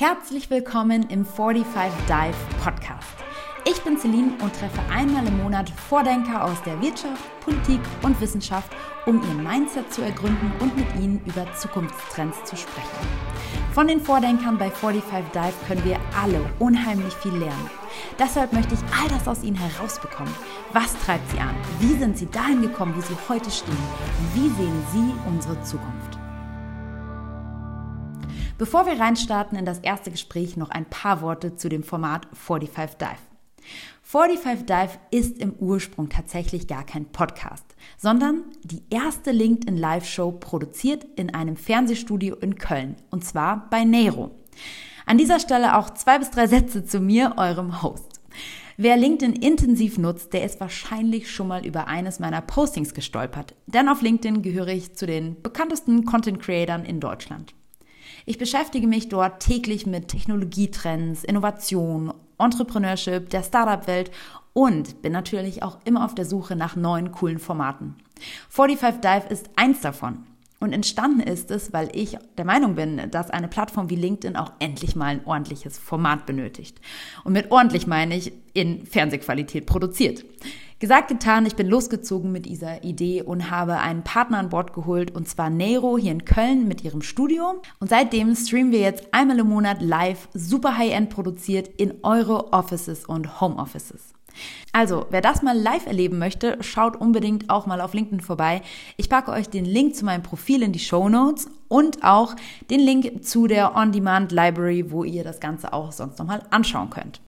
Herzlich willkommen im 45 Dive Podcast. Ich bin Celine und treffe einmal im Monat Vordenker aus der Wirtschaft, Politik und Wissenschaft, um ihr Mindset zu ergründen und mit ihnen über Zukunftstrends zu sprechen. Von den Vordenkern bei 45 Dive können wir alle unheimlich viel lernen. Deshalb möchte ich all das aus ihnen herausbekommen. Was treibt sie an? Wie sind sie dahin gekommen, wo sie heute stehen? Wie sehen sie unsere Zukunft? Bevor wir reinstarten in das erste Gespräch, noch ein paar Worte zu dem Format 45 Dive. 45 Dive ist im Ursprung tatsächlich gar kein Podcast, sondern die erste LinkedIn Live-Show produziert in einem Fernsehstudio in Köln, und zwar bei Nero. An dieser Stelle auch zwei bis drei Sätze zu mir, eurem Host. Wer LinkedIn intensiv nutzt, der ist wahrscheinlich schon mal über eines meiner Postings gestolpert, denn auf LinkedIn gehöre ich zu den bekanntesten Content-Creatern in Deutschland. Ich beschäftige mich dort täglich mit Technologietrends, Innovation, Entrepreneurship, der Startup-Welt und bin natürlich auch immer auf der Suche nach neuen coolen Formaten. 45 Dive ist eins davon. Und entstanden ist es, weil ich der Meinung bin, dass eine Plattform wie LinkedIn auch endlich mal ein ordentliches Format benötigt. Und mit ordentlich meine ich in Fernsehqualität produziert. Gesagt, getan, ich bin losgezogen mit dieser Idee und habe einen Partner an Bord geholt und zwar Nero hier in Köln mit ihrem Studio. Und seitdem streamen wir jetzt einmal im Monat live, super high-end produziert in eure Offices und Homeoffices. Also, wer das mal live erleben möchte, schaut unbedingt auch mal auf LinkedIn vorbei. Ich packe euch den Link zu meinem Profil in die Show Notes und auch den Link zu der On-Demand Library, wo ihr das Ganze auch sonst nochmal anschauen könnt.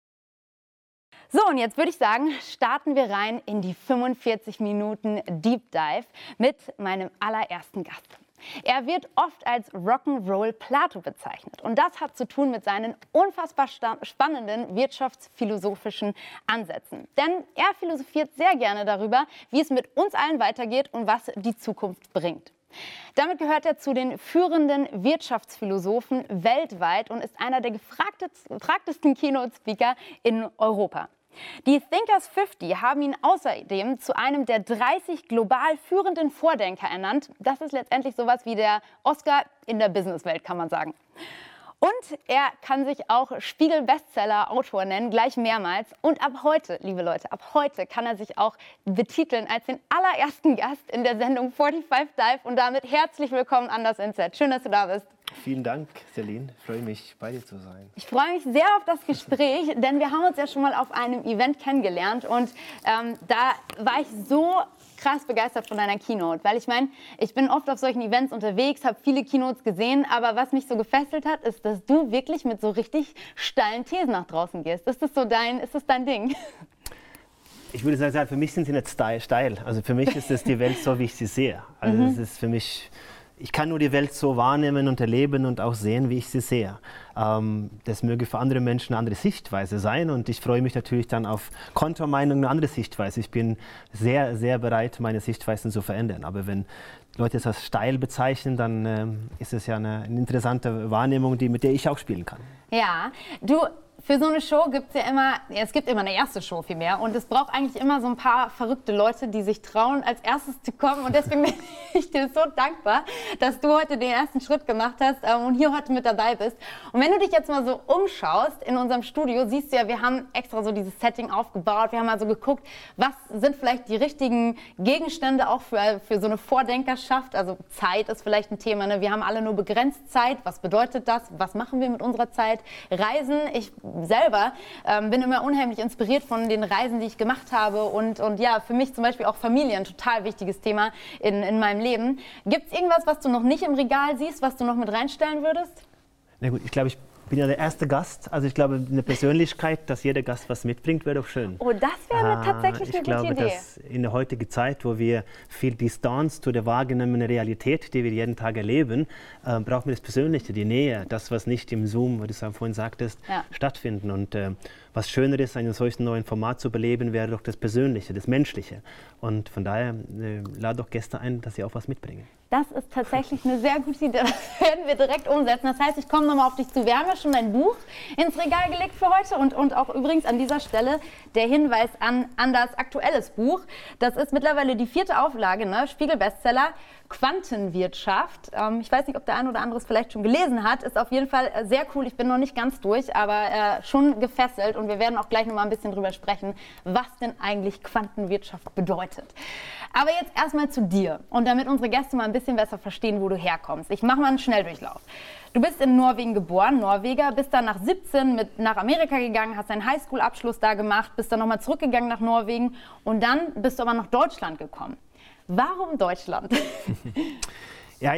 So, und jetzt würde ich sagen, starten wir rein in die 45 Minuten Deep Dive mit meinem allerersten Gast. Er wird oft als Rock'n'Roll Plato bezeichnet. Und das hat zu tun mit seinen unfassbar spannenden wirtschaftsphilosophischen Ansätzen. Denn er philosophiert sehr gerne darüber, wie es mit uns allen weitergeht und was die Zukunft bringt. Damit gehört er zu den führenden Wirtschaftsphilosophen weltweit und ist einer der gefragtesten Keynote-Speaker in Europa. Die Thinkers 50 haben ihn außerdem zu einem der 30 global führenden Vordenker ernannt. Das ist letztendlich sowas wie der Oscar in der Businesswelt, kann man sagen. Und er kann sich auch Spiegel-Bestseller-Autor nennen, gleich mehrmals. Und ab heute, liebe Leute, ab heute kann er sich auch betiteln als den allerersten Gast in der Sendung 45 Dive. Und damit herzlich willkommen an das Inset. Schön, dass du da bist. Vielen Dank, Celine. Ich freue mich, bei dir zu sein. Ich freue mich sehr auf das Gespräch, denn wir haben uns ja schon mal auf einem Event kennengelernt und ähm, da war ich so krass begeistert von deiner Keynote, weil ich meine, ich bin oft auf solchen Events unterwegs, habe viele Keynotes gesehen, aber was mich so gefesselt hat, ist, dass du wirklich mit so richtig steilen Thesen nach draußen gehst. Ist das so dein, ist das dein Ding? Ich würde sagen, für mich sind sie nicht steil. Also für mich ist es die Welt so, wie ich sie sehe. Also mhm. es ist für mich ich kann nur die Welt so wahrnehmen und erleben und auch sehen, wie ich sie sehe. Ähm, das möge für andere Menschen eine andere Sichtweise sein und ich freue mich natürlich dann auf Kontermeinungen eine andere Sichtweise. Ich bin sehr, sehr bereit, meine Sichtweisen zu verändern. Aber wenn Leute es als steil bezeichnen, dann äh, ist es ja eine, eine interessante Wahrnehmung, die, mit der ich auch spielen kann. Ja, du für so eine Show gibt es ja immer, es gibt immer eine erste Show vielmehr und es braucht eigentlich immer so ein paar verrückte Leute, die sich trauen, als erstes zu kommen. Und deswegen bin ich dir so dankbar, dass du heute den ersten Schritt gemacht hast ähm, und hier heute mit dabei bist. Und wenn du dich jetzt mal so umschaust in unserem Studio, siehst du ja, wir haben extra so dieses Setting aufgebaut, wir haben also geguckt, was sind vielleicht die richtigen Gegenstände auch für, für so eine Vordenkerschaft, also Zeit ist vielleicht ein Thema, ne? wir haben alle nur begrenzt Zeit, was bedeutet das, was machen wir mit unserer Zeit, Reisen, ich selber ähm, bin immer unheimlich inspiriert von den Reisen, die ich gemacht habe. Und, und ja, für mich zum Beispiel auch Familie ein total wichtiges Thema in, in meinem Leben. Gibt es irgendwas, was du noch nicht im Regal siehst, was du noch mit reinstellen würdest? Na gut, ich glaube, ich bin ja der erste Gast. Also ich glaube, eine Persönlichkeit, dass jeder Gast was mitbringt, wäre doch schön. Oh, das wäre ah, tatsächlich eine gute glaube, Idee. Dass in der heutigen Zeit, wo wir viel Distanz zu der wahrgenommenen Realität, die wir jeden Tag erleben, äh, brauchen wir das Persönliche, die Nähe, das, was nicht im Zoom, wie du es vorhin sagtest, ja. stattfinden. Und äh, was schöner ist, einen solchen neuen Format zu beleben, wäre doch das Persönliche, das Menschliche. Und von daher äh, lade doch Gäste ein, dass sie auch was mitbringen. Das ist tatsächlich eine sehr gute Idee. Das werden wir direkt umsetzen. Das heißt, ich komme nochmal auf dich zu. Wir haben ja schon dein Buch ins Regal gelegt für heute und, und auch übrigens an dieser Stelle der Hinweis an, an das aktuelles Buch. Das ist mittlerweile die vierte Auflage, ne? Spiegel-Bestseller. Quantenwirtschaft. Ähm, ich weiß nicht, ob der ein oder andere es vielleicht schon gelesen hat. Ist auf jeden Fall äh, sehr cool. Ich bin noch nicht ganz durch, aber äh, schon gefesselt. Und wir werden auch gleich noch mal ein bisschen drüber sprechen, was denn eigentlich Quantenwirtschaft bedeutet. Aber jetzt erstmal zu dir und damit unsere Gäste mal ein bisschen besser verstehen, wo du herkommst. Ich mache mal einen Schnelldurchlauf. Du bist in Norwegen geboren, Norweger, bist dann nach 17 mit nach Amerika gegangen, hast deinen Highschool-Abschluss da gemacht, bist dann nochmal zurückgegangen nach Norwegen und dann bist du aber nach Deutschland gekommen. Warum Deutschland? Ja,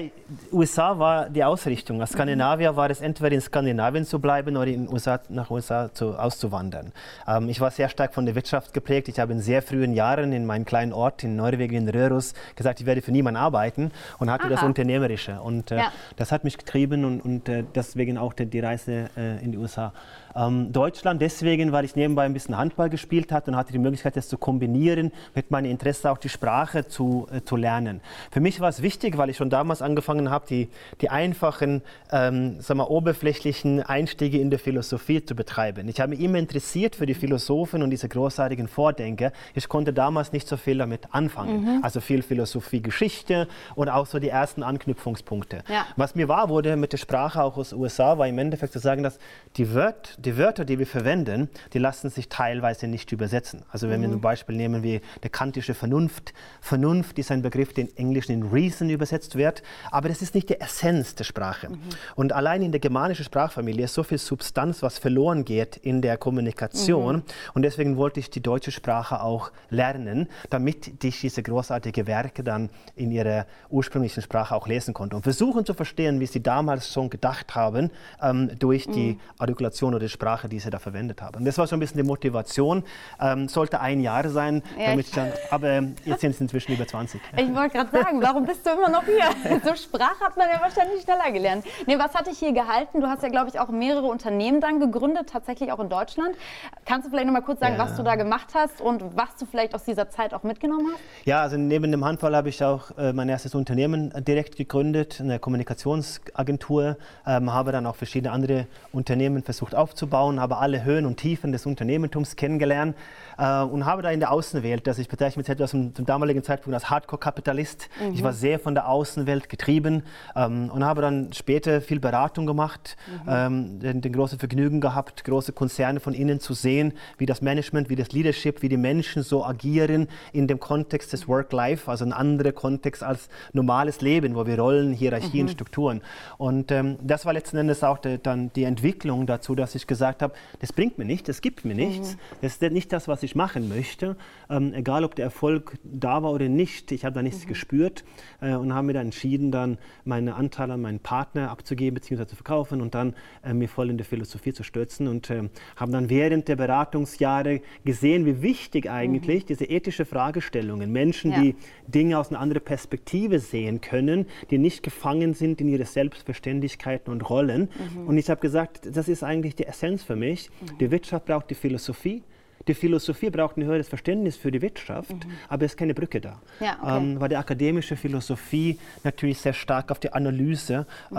USA war die Ausrichtung. Als Skandinavier war es entweder in Skandinavien zu bleiben oder in USA, nach USA zu, auszuwandern. Ähm, ich war sehr stark von der Wirtschaft geprägt. Ich habe in sehr frühen Jahren in meinem kleinen Ort in Norwegen, in Röros, gesagt, ich werde für niemanden arbeiten und hatte Aha. das Unternehmerische. Und äh, ja. das hat mich getrieben und, und äh, deswegen auch die, die Reise äh, in die USA. Ähm, Deutschland deswegen, weil ich nebenbei ein bisschen Handball gespielt habe und hatte die Möglichkeit, das zu kombinieren mit meinem Interesse auch die Sprache zu, äh, zu lernen. Für mich war es wichtig, weil ich schon damals angefangen habe, die, die einfachen, ähm, sagen wir, oberflächlichen Einstiege in der Philosophie zu betreiben. Ich habe mich immer interessiert für die Philosophen und diese großartigen Vordenker. Ich konnte damals nicht so viel damit anfangen. Mhm. Also viel Philosophie, Geschichte und auch so die ersten Anknüpfungspunkte. Ja. Was mir wahr wurde mit der Sprache auch aus den USA, war im Endeffekt zu sagen, dass die Wörter, die Wörter, die wir verwenden, die lassen sich teilweise nicht übersetzen. Also wenn mhm. wir ein Beispiel nehmen wie der kantische Vernunft. Vernunft ist ein Begriff, der im Englischen in Reason übersetzt wird, aber das ist nicht die Essenz der Sprache. Mhm. Und allein in der germanischen Sprachfamilie ist so viel Substanz, was verloren geht in der Kommunikation. Mhm. Und deswegen wollte ich die deutsche Sprache auch lernen, damit ich diese großartigen Werke dann in ihrer ursprünglichen Sprache auch lesen konnte. Und versuchen zu verstehen, wie sie damals schon gedacht haben, ähm, durch die mhm. Artikulation oder Sprache, die sie da verwendet haben. Und das war so ein bisschen die Motivation. Ähm, sollte ein Jahr sein, ja, damit ich dann, aber jetzt sind es inzwischen über 20. Ich wollte gerade sagen, warum bist du immer noch hier? So Sprache hat man ja wahrscheinlich schneller gelernt. Nee, was hat dich hier gehalten? Du hast ja, glaube ich, auch mehrere Unternehmen dann gegründet, tatsächlich auch in Deutschland. Kannst du vielleicht noch mal kurz sagen, ja. was du da gemacht hast und was du vielleicht aus dieser Zeit auch mitgenommen hast? Ja, also neben dem Handball habe ich auch äh, mein erstes Unternehmen direkt gegründet, eine Kommunikationsagentur, ähm, habe dann auch verschiedene andere Unternehmen versucht aufzubauen aufzubauen, habe alle Höhen und Tiefen des Unternehmertums kennengelernt äh, und habe da in der Außenwelt, dass ich bezeichne mich etwas zum, zum damaligen Zeitpunkt als Hardcore-Kapitalist. Mhm. Ich war sehr von der Außenwelt getrieben ähm, und habe dann später viel Beratung gemacht, mhm. ähm, den, den großen Vergnügen gehabt, große Konzerne von innen zu sehen, wie das Management, wie das Leadership, wie die Menschen so agieren in dem Kontext des Work-Life, also ein anderer Kontext als normales Leben, wo wir Rollen, Hierarchien, mhm. Strukturen. Und ähm, das war letzten Endes auch de, dann die Entwicklung dazu, dass ich ich gesagt habe, das bringt mir nichts, das gibt mir nichts, mhm. das ist nicht das, was ich machen möchte, ähm, egal ob der Erfolg da war oder nicht, ich habe da nichts mhm. gespürt äh, und habe mir dann entschieden, dann meine Anteile an meinen Partner abzugeben bzw. zu verkaufen und dann äh, mir voll in der Philosophie zu stürzen und äh, habe dann während der Beratungsjahre gesehen, wie wichtig eigentlich mhm. diese ethische Fragestellungen, Menschen, ja. die Dinge aus einer anderen Perspektive sehen können, die nicht gefangen sind in ihre Selbstverständlichkeiten und Rollen. Mhm. Und ich habe gesagt, das ist eigentlich die Essenz für mich. Mhm. Die Wirtschaft braucht die Philosophie. Die Philosophie braucht ein höheres Verständnis für die Wirtschaft, mhm. aber es ist keine Brücke da. Ja, okay. ähm, weil die akademische Philosophie natürlich sehr stark auf die Analyse mhm.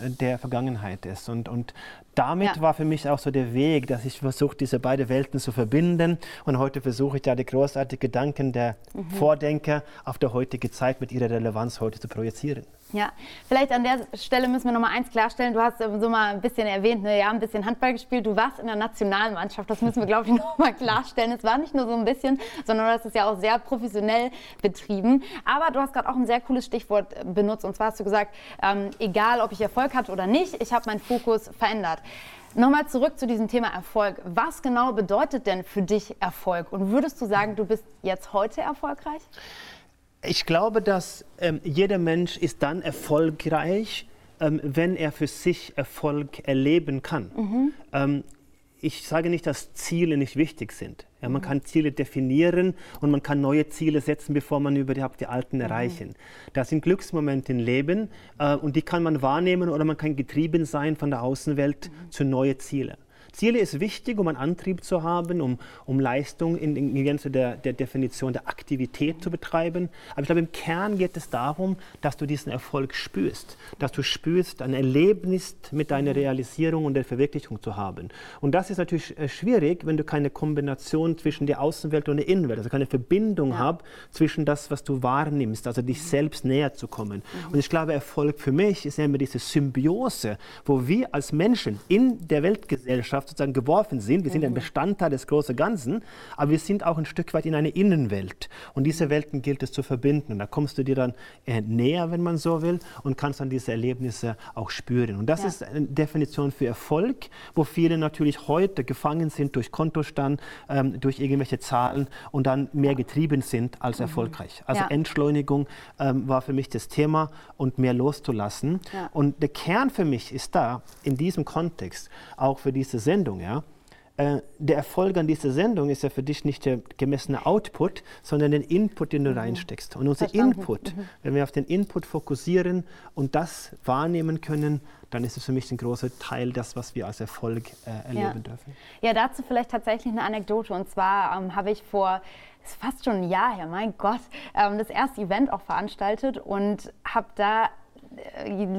ähm, der Vergangenheit ist. Und, und damit ja. war für mich auch so der Weg, dass ich versuche, diese beiden Welten zu verbinden. Und heute versuche ich da die großartigen Gedanken der mhm. Vordenker auf die heutige Zeit mit ihrer Relevanz heute zu projizieren. Ja, vielleicht an der Stelle müssen wir noch mal eins klarstellen. Du hast so mal ein bisschen erwähnt, ne, ja, ein bisschen Handball gespielt. Du warst in der Nationalmannschaft. Das müssen wir, glaube ich, noch mal klarstellen. Es war nicht nur so ein bisschen, sondern hast es ja auch sehr professionell betrieben. Aber du hast gerade auch ein sehr cooles Stichwort benutzt. Und zwar hast du gesagt, ähm, egal ob ich Erfolg hatte oder nicht, ich habe meinen Fokus verändert. Nochmal zurück zu diesem Thema Erfolg. Was genau bedeutet denn für dich Erfolg? Und würdest du sagen, du bist jetzt heute erfolgreich? Ich glaube, dass ähm, jeder Mensch ist dann erfolgreich, ähm, wenn er für sich Erfolg erleben kann. Mhm. Ähm, ich sage nicht, dass Ziele nicht wichtig sind. Ja, man mhm. kann Ziele definieren und man kann neue Ziele setzen, bevor man überhaupt die alten mhm. erreichen. Das sind Glücksmomente im Leben äh, und die kann man wahrnehmen oder man kann getrieben sein von der Außenwelt mhm. zu neuen Zielen. Ziele ist wichtig, um einen Antrieb zu haben, um, um Leistung in, in Gänze der, der Definition der Aktivität zu betreiben. Aber ich glaube, im Kern geht es darum, dass du diesen Erfolg spürst, dass du spürst, ein Erlebnis mit deiner Realisierung und der Verwirklichung zu haben. Und das ist natürlich äh, schwierig, wenn du keine Kombination zwischen der Außenwelt und der Innenwelt, also keine Verbindung ja. hast zwischen das, was du wahrnimmst, also dich selbst näher zu kommen. Mhm. Und ich glaube, Erfolg für mich ist immer diese Symbiose, wo wir als Menschen in der Weltgesellschaft sozusagen geworfen sind. Wir sind ein mhm. Bestandteil des großen Ganzen, aber wir sind auch ein Stück weit in eine Innenwelt. Und diese Welten gilt es zu verbinden. Und da kommst du dir dann äh, näher, wenn man so will, und kannst dann diese Erlebnisse auch spüren. Und das ja. ist eine Definition für Erfolg, wo viele natürlich heute gefangen sind durch Kontostand, ähm, durch irgendwelche Zahlen und dann mehr getrieben sind als mhm. erfolgreich. Also ja. Entschleunigung ähm, war für mich das Thema und mehr loszulassen. Ja. Und der Kern für mich ist da, in diesem Kontext, auch für diese Sendung, ja, äh, der Erfolg an dieser Sendung ist ja für dich nicht der gemessene Output, sondern den Input, den du mhm. reinsteckst. Und unser Verstanden. Input, mhm. wenn wir auf den Input fokussieren und das wahrnehmen können, dann ist es für mich ein großer Teil das, was wir als Erfolg äh, erleben ja. dürfen. Ja, dazu vielleicht tatsächlich eine Anekdote. Und zwar ähm, habe ich vor ist fast schon ein Jahr her, mein Gott, ähm, das erste Event auch veranstaltet und habe da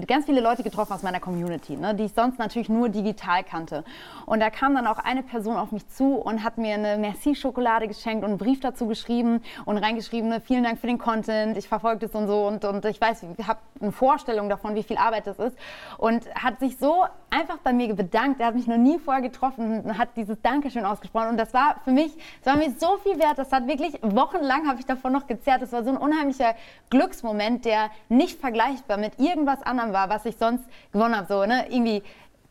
ganz viele Leute getroffen aus meiner Community, ne, die ich sonst natürlich nur digital kannte. Und da kam dann auch eine Person auf mich zu und hat mir eine Merci-Schokolade geschenkt und einen Brief dazu geschrieben und reingeschrieben, ne, vielen Dank für den Content, ich verfolge das und so und, und ich weiß, ich habe eine Vorstellung davon, wie viel Arbeit das ist und hat sich so einfach bei mir bedankt. Er hat mich noch nie vorher getroffen und hat dieses Dankeschön ausgesprochen und das war für mich, das war mir so viel wert, das hat wirklich wochenlang habe ich davon noch gezerrt. Das war so ein unheimlicher Glücksmoment, der nicht vergleichbar mit irgendwas anderem war, was ich sonst gewonnen habe. So, ne? Irgendwie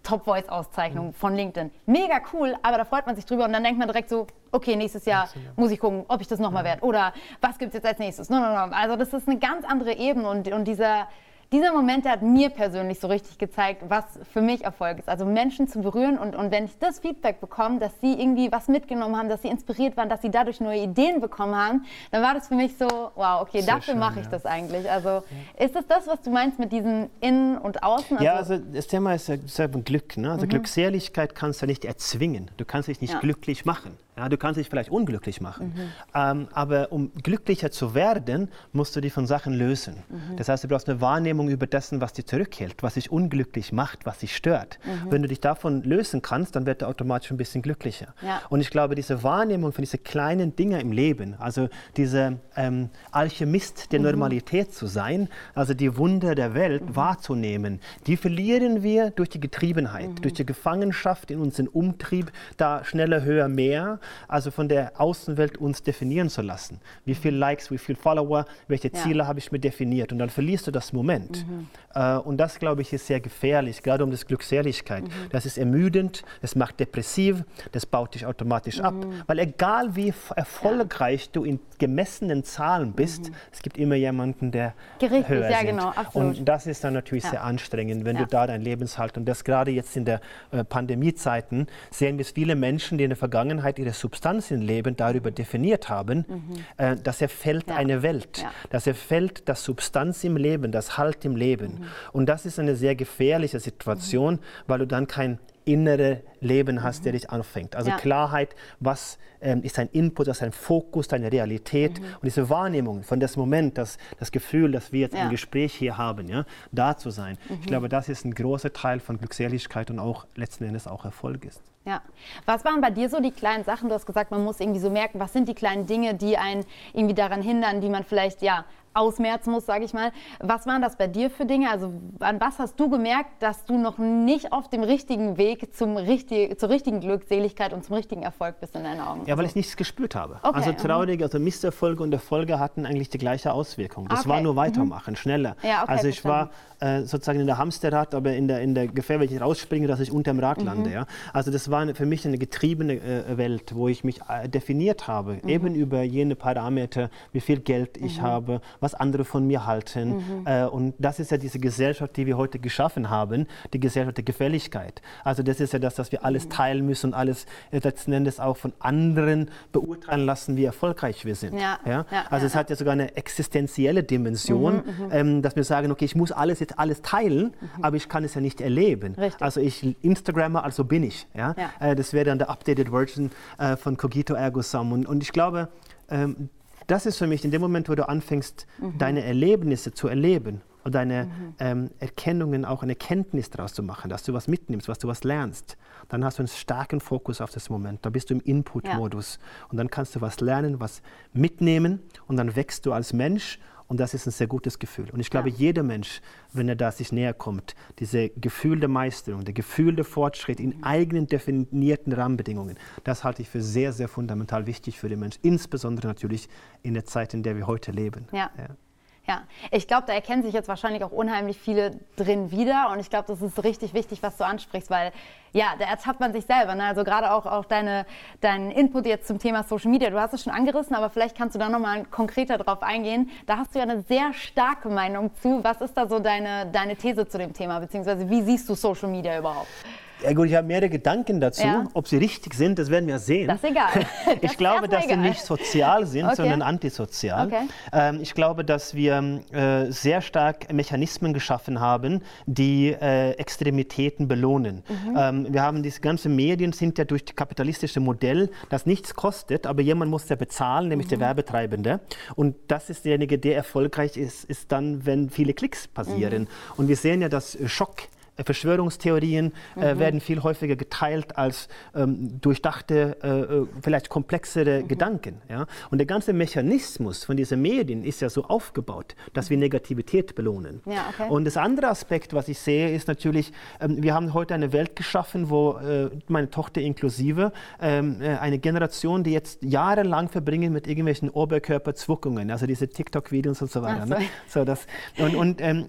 Top Voice Auszeichnung mhm. von LinkedIn. Mega cool, aber da freut man sich drüber und dann denkt man direkt so, okay, nächstes Jahr muss ich gucken, ob ich das nochmal ja. werde. Oder was gibt es jetzt als nächstes? No, no, no. Also das ist eine ganz andere Ebene und, und dieser dieser Moment der hat mir persönlich so richtig gezeigt, was für mich Erfolg ist. Also Menschen zu berühren und, und wenn ich das Feedback bekomme, dass sie irgendwie was mitgenommen haben, dass sie inspiriert waren, dass sie dadurch neue Ideen bekommen haben, dann war das für mich so, wow, okay, Sehr dafür mache ich ja. das eigentlich. Also ja. ist das das, was du meinst mit diesem Innen und Außen? Also ja, also das Thema ist ja selber Glück. Ne? Also mhm. Glückseligkeit kannst du nicht erzwingen. Du kannst dich nicht glücklich machen. Ja, du kannst dich vielleicht unglücklich machen. Mhm. Ähm, aber um glücklicher zu werden, musst du dich von Sachen lösen. Mhm. Das heißt, du brauchst eine Wahrnehmung über dessen, was dich zurückhält, was dich unglücklich macht, was dich stört. Mhm. Wenn du dich davon lösen kannst, dann wird du automatisch ein bisschen glücklicher. Ja. Und ich glaube, diese Wahrnehmung von diesen kleinen Dingen im Leben, also dieser ähm, Alchemist der mhm. Normalität zu sein, also die Wunder der Welt mhm. wahrzunehmen, die verlieren wir durch die Getriebenheit, mhm. durch die Gefangenschaft in unseren Umtrieb, da schneller, höher, mehr also von der Außenwelt uns definieren zu lassen. Wie viele Likes, wie viele Follower, welche Ziele ja. habe ich mir definiert. Und dann verlierst du das Moment. Mhm. Äh, und das, glaube ich, ist sehr gefährlich, gerade um das Glückseligkeit. Mhm. Das ist ermüdend, das macht depressiv, das baut dich automatisch mhm. ab. Weil egal wie erfolgreich ja. du in gemessenen Zahlen bist, mhm. es gibt immer jemanden, der Gerichtlich, höher ja, genau, absolut. Und das ist dann natürlich sehr anstrengend, wenn du da dein Lebenshalt und das gerade jetzt in der äh, Pandemiezeiten sehen wir viele Menschen, die in der Vergangenheit ihre Substanz im Leben darüber definiert haben, mhm. äh, dass erfällt ja. eine Welt, ja. dass erfällt das Substanz im Leben, das Halt im Leben. Mhm. Und das ist eine sehr gefährliche Situation, mhm. weil du dann kein innere Leben hast, mhm. der dich anfängt. Also ja. Klarheit, was ähm, ist dein Input, was ist dein Fokus, deine Realität mhm. und diese Wahrnehmung von das Moment, das, das Gefühl, das wir jetzt ja. im Gespräch hier haben, ja, da zu sein. Mhm. Ich glaube, das ist ein großer Teil von Glückseligkeit und auch letzten Endes auch Erfolg ist. Ja. Was waren bei dir so die kleinen Sachen? Du hast gesagt, man muss irgendwie so merken, was sind die kleinen Dinge, die einen irgendwie daran hindern, die man vielleicht ja ausmerzen muss, sage ich mal. Was waren das bei dir für Dinge? Also an was hast du gemerkt, dass du noch nicht auf dem richtigen Weg zum richtig, zur richtigen Glückseligkeit und zum richtigen Erfolg bist in deinen Augen? Ja, weil ich nichts gespürt habe. Okay. Also traurige, also Misserfolge und Erfolge hatten eigentlich die gleiche Auswirkung. Das okay. war nur weitermachen, mhm. schneller. Ja, okay, also ich war äh, sozusagen in der Hamsterrad, aber in der, in der Gefahr, wenn ich rausspringe, dass ich unter dem Rad mhm. lande. Ja? Also das war für mich eine getriebene äh, Welt, wo ich mich äh, definiert habe, mhm. eben über jene Parameter, wie viel Geld ich mhm. habe, was andere von mir halten. Mhm. Äh, und das ist ja diese Gesellschaft, die wir heute geschaffen haben, die Gesellschaft der Gefälligkeit. Also das ist ja das, was wir alles mhm. teilen müssen und alles letzten Endes auch von anderen beurteilen lassen, wie erfolgreich wir sind. Ja. ja? Also es hat ja sogar eine existenzielle Dimension, mhm, mhm, ähm, dass wir sagen, okay, ich muss alles jetzt alles teilen, aber ich kann es ja nicht erleben. Richtig. Also ich Instagrammer, also bin ich. Ja? Äh, das wäre dann der updated Version äh, von Cogito Ergo Sum. Und, und ich glaube, ähm, das ist für mich in dem Moment, wo du anfängst, mhm. deine Erlebnisse zu erleben und deine mhm. ähm, Erkennungen auch eine Kenntnis daraus zu machen, dass du was mitnimmst, was du was lernst, dann hast du einen starken Fokus auf das Moment. Da bist du im Input-Modus ja. und dann kannst du was lernen, was mitnehmen und dann wächst du als Mensch und das ist ein sehr gutes Gefühl. Und ich glaube, ja. jeder Mensch, wenn er da sich näher kommt, diese Gefühl der Meisterung, der Gefühl der Fortschritt in eigenen definierten Rahmenbedingungen, das halte ich für sehr, sehr fundamental wichtig für den Mensch. Insbesondere natürlich in der Zeit, in der wir heute leben. Ja. ja. Ja, ich glaube, da erkennen sich jetzt wahrscheinlich auch unheimlich viele drin wieder. Und ich glaube, das ist richtig wichtig, was du ansprichst, weil ja, da ertappt man sich selber. Ne? Also gerade auch, auch deine, dein Input jetzt zum Thema Social Media. Du hast es schon angerissen, aber vielleicht kannst du da nochmal konkreter drauf eingehen. Da hast du ja eine sehr starke Meinung zu. Was ist da so deine, deine These zu dem Thema? Beziehungsweise wie siehst du Social Media überhaupt? Ja gut, ich habe mehrere Gedanken dazu. Ja. Ob sie richtig sind, das werden wir sehen. Das ist egal. Das ich glaube, dass egal. sie nicht sozial sind, okay. sondern antisozial. Okay. Ähm, ich glaube, dass wir äh, sehr stark Mechanismen geschaffen haben, die äh, Extremitäten belohnen. Mhm. Ähm, wir haben diese ganzen Medien sind ja durch das kapitalistische Modell, das nichts kostet, aber jemand muss ja bezahlen, nämlich mhm. der Werbetreibende. Und das ist derjenige, der erfolgreich ist, ist dann, wenn viele Klicks passieren. Mhm. Und wir sehen ja, dass Schock Verschwörungstheorien äh, mhm. werden viel häufiger geteilt als ähm, durchdachte, äh, äh, vielleicht komplexere mhm. Gedanken. Ja? Und der ganze Mechanismus von diesen Medien ist ja so aufgebaut, dass wir. Negativität belohnen. Ja, okay. Und das andere Aspekt, was ich sehe, ist natürlich, ähm, wir haben heute eine Welt geschaffen, wo äh, meine Tochter inklusive, ähm, äh, eine Generation, die jetzt jahrelang verbringen mit irgendwelchen Oberkörperzwuckungen, also diese TikTok-Videos und so weiter. Ne? So, das, und und ähm,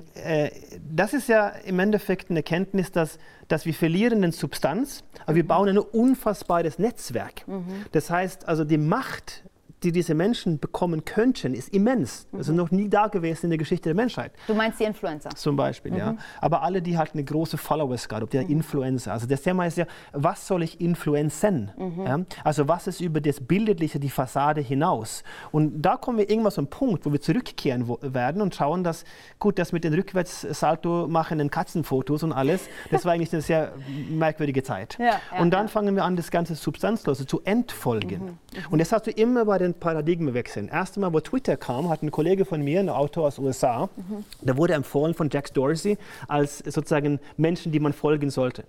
das ist ja im Endeffekt eine Erkenntnis, dass, dass wir verlieren eine Substanz, aber mhm. wir bauen ein unfassbares Netzwerk. Mhm. Das heißt, also die Macht die diese Menschen bekommen könnten, ist immens. Mhm. Also noch nie da gewesen in der Geschichte der Menschheit. Du meinst die Influencer? Zum Beispiel, mhm. ja. Aber alle, die halt eine große Followerschaft, ob der mhm. Influencer. Also das Thema ist ja, was soll ich influenzen? Mhm. Ja? Also was ist über das Bildliche, die Fassade hinaus? Und da kommen wir irgendwann zum Punkt, wo wir zurückkehren werden und schauen, dass, gut, das mit den Rückwärtssalto machenden Katzenfotos und alles, das war eigentlich eine sehr merkwürdige Zeit. Ja, ja, und dann fangen wir an, das ganze Substanzlose zu entfolgen. Mhm. Mhm. Und das hast du immer bei den den Paradigmenwechseln. Erstmal, wo Twitter kam, hat ein Kollege von mir, ein Autor aus den USA, mhm. der wurde empfohlen von Jack Dorsey als sozusagen Menschen, die man folgen sollte.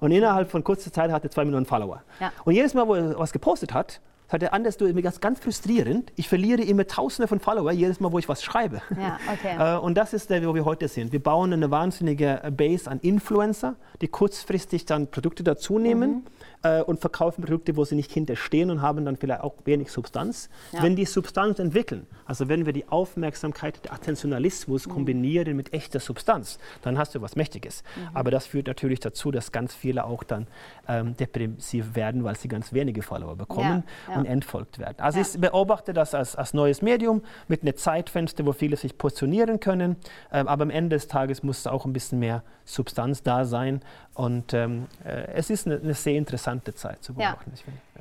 Und innerhalb von kurzer Zeit hatte er zwei Millionen Follower. Ja. Und jedes Mal, wo er was gepostet hat, sagt er, Anders, du, mir ganz, ganz frustrierend. Ich verliere immer Tausende von Follower jedes Mal, wo ich was schreibe. Ja, okay. Äh, und das ist der, wo wir heute sind. Wir bauen eine wahnsinnige Base an Influencer, die kurzfristig dann Produkte dazu nehmen. Mhm äh, und verkaufen Produkte, wo sie nicht hinterstehen und haben dann vielleicht auch wenig Substanz. Ja. Wenn die Substanz entwickeln, also wenn wir die Aufmerksamkeit, der Attentionalismus mhm. kombinieren mit echter Substanz, dann hast du was Mächtiges. Mhm. Aber das führt natürlich dazu, dass ganz viele auch dann ähm, depressiv werden, weil sie ganz wenige Follower bekommen ja. Ja. und entfolgt werden. Also ich beobachte das als, als neues Medium mit einem Zeitfenster, wo viele sich positionieren können. Ähm, aber am Ende des Tages muss auch ein bisschen mehr Substanz da sein. Und ähm, äh, es ist eine, eine, sehr interessante Zeit zu beobachten.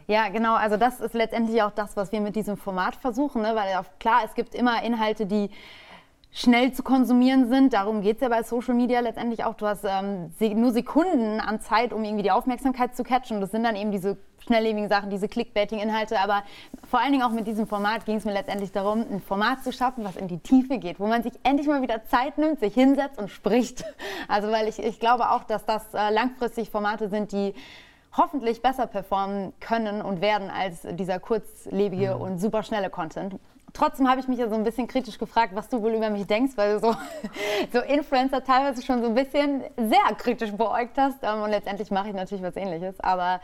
Ja. ja. genau. Also das ist letztendlich auch das, was wir mit diesem Format versuchen. Ne? Weil klar, es gibt immer Inhalte, die schnell zu konsumieren sind. Darum geht es ja bei Social Media letztendlich auch. Du hast ähm, nur Sekunden an Zeit, um irgendwie die Aufmerksamkeit zu catchen. Und das sind dann eben diese schnelllebigen Sachen, diese Clickbaiting-Inhalte. Aber vor allen Dingen auch mit diesem Format ging es mir letztendlich darum, ein Format zu schaffen, was in die Tiefe geht, wo man sich endlich mal wieder Zeit nimmt, sich hinsetzt und spricht. Also weil ich, ich glaube auch, dass das äh, langfristig Formate sind, die hoffentlich besser performen können und werden als dieser kurzlebige mhm. und superschnelle Content. Trotzdem habe ich mich ja so ein bisschen kritisch gefragt, was du wohl über mich denkst, weil du so, so Influencer teilweise schon so ein bisschen sehr kritisch beäugt hast. Ähm, und letztendlich mache ich natürlich was Ähnliches. Aber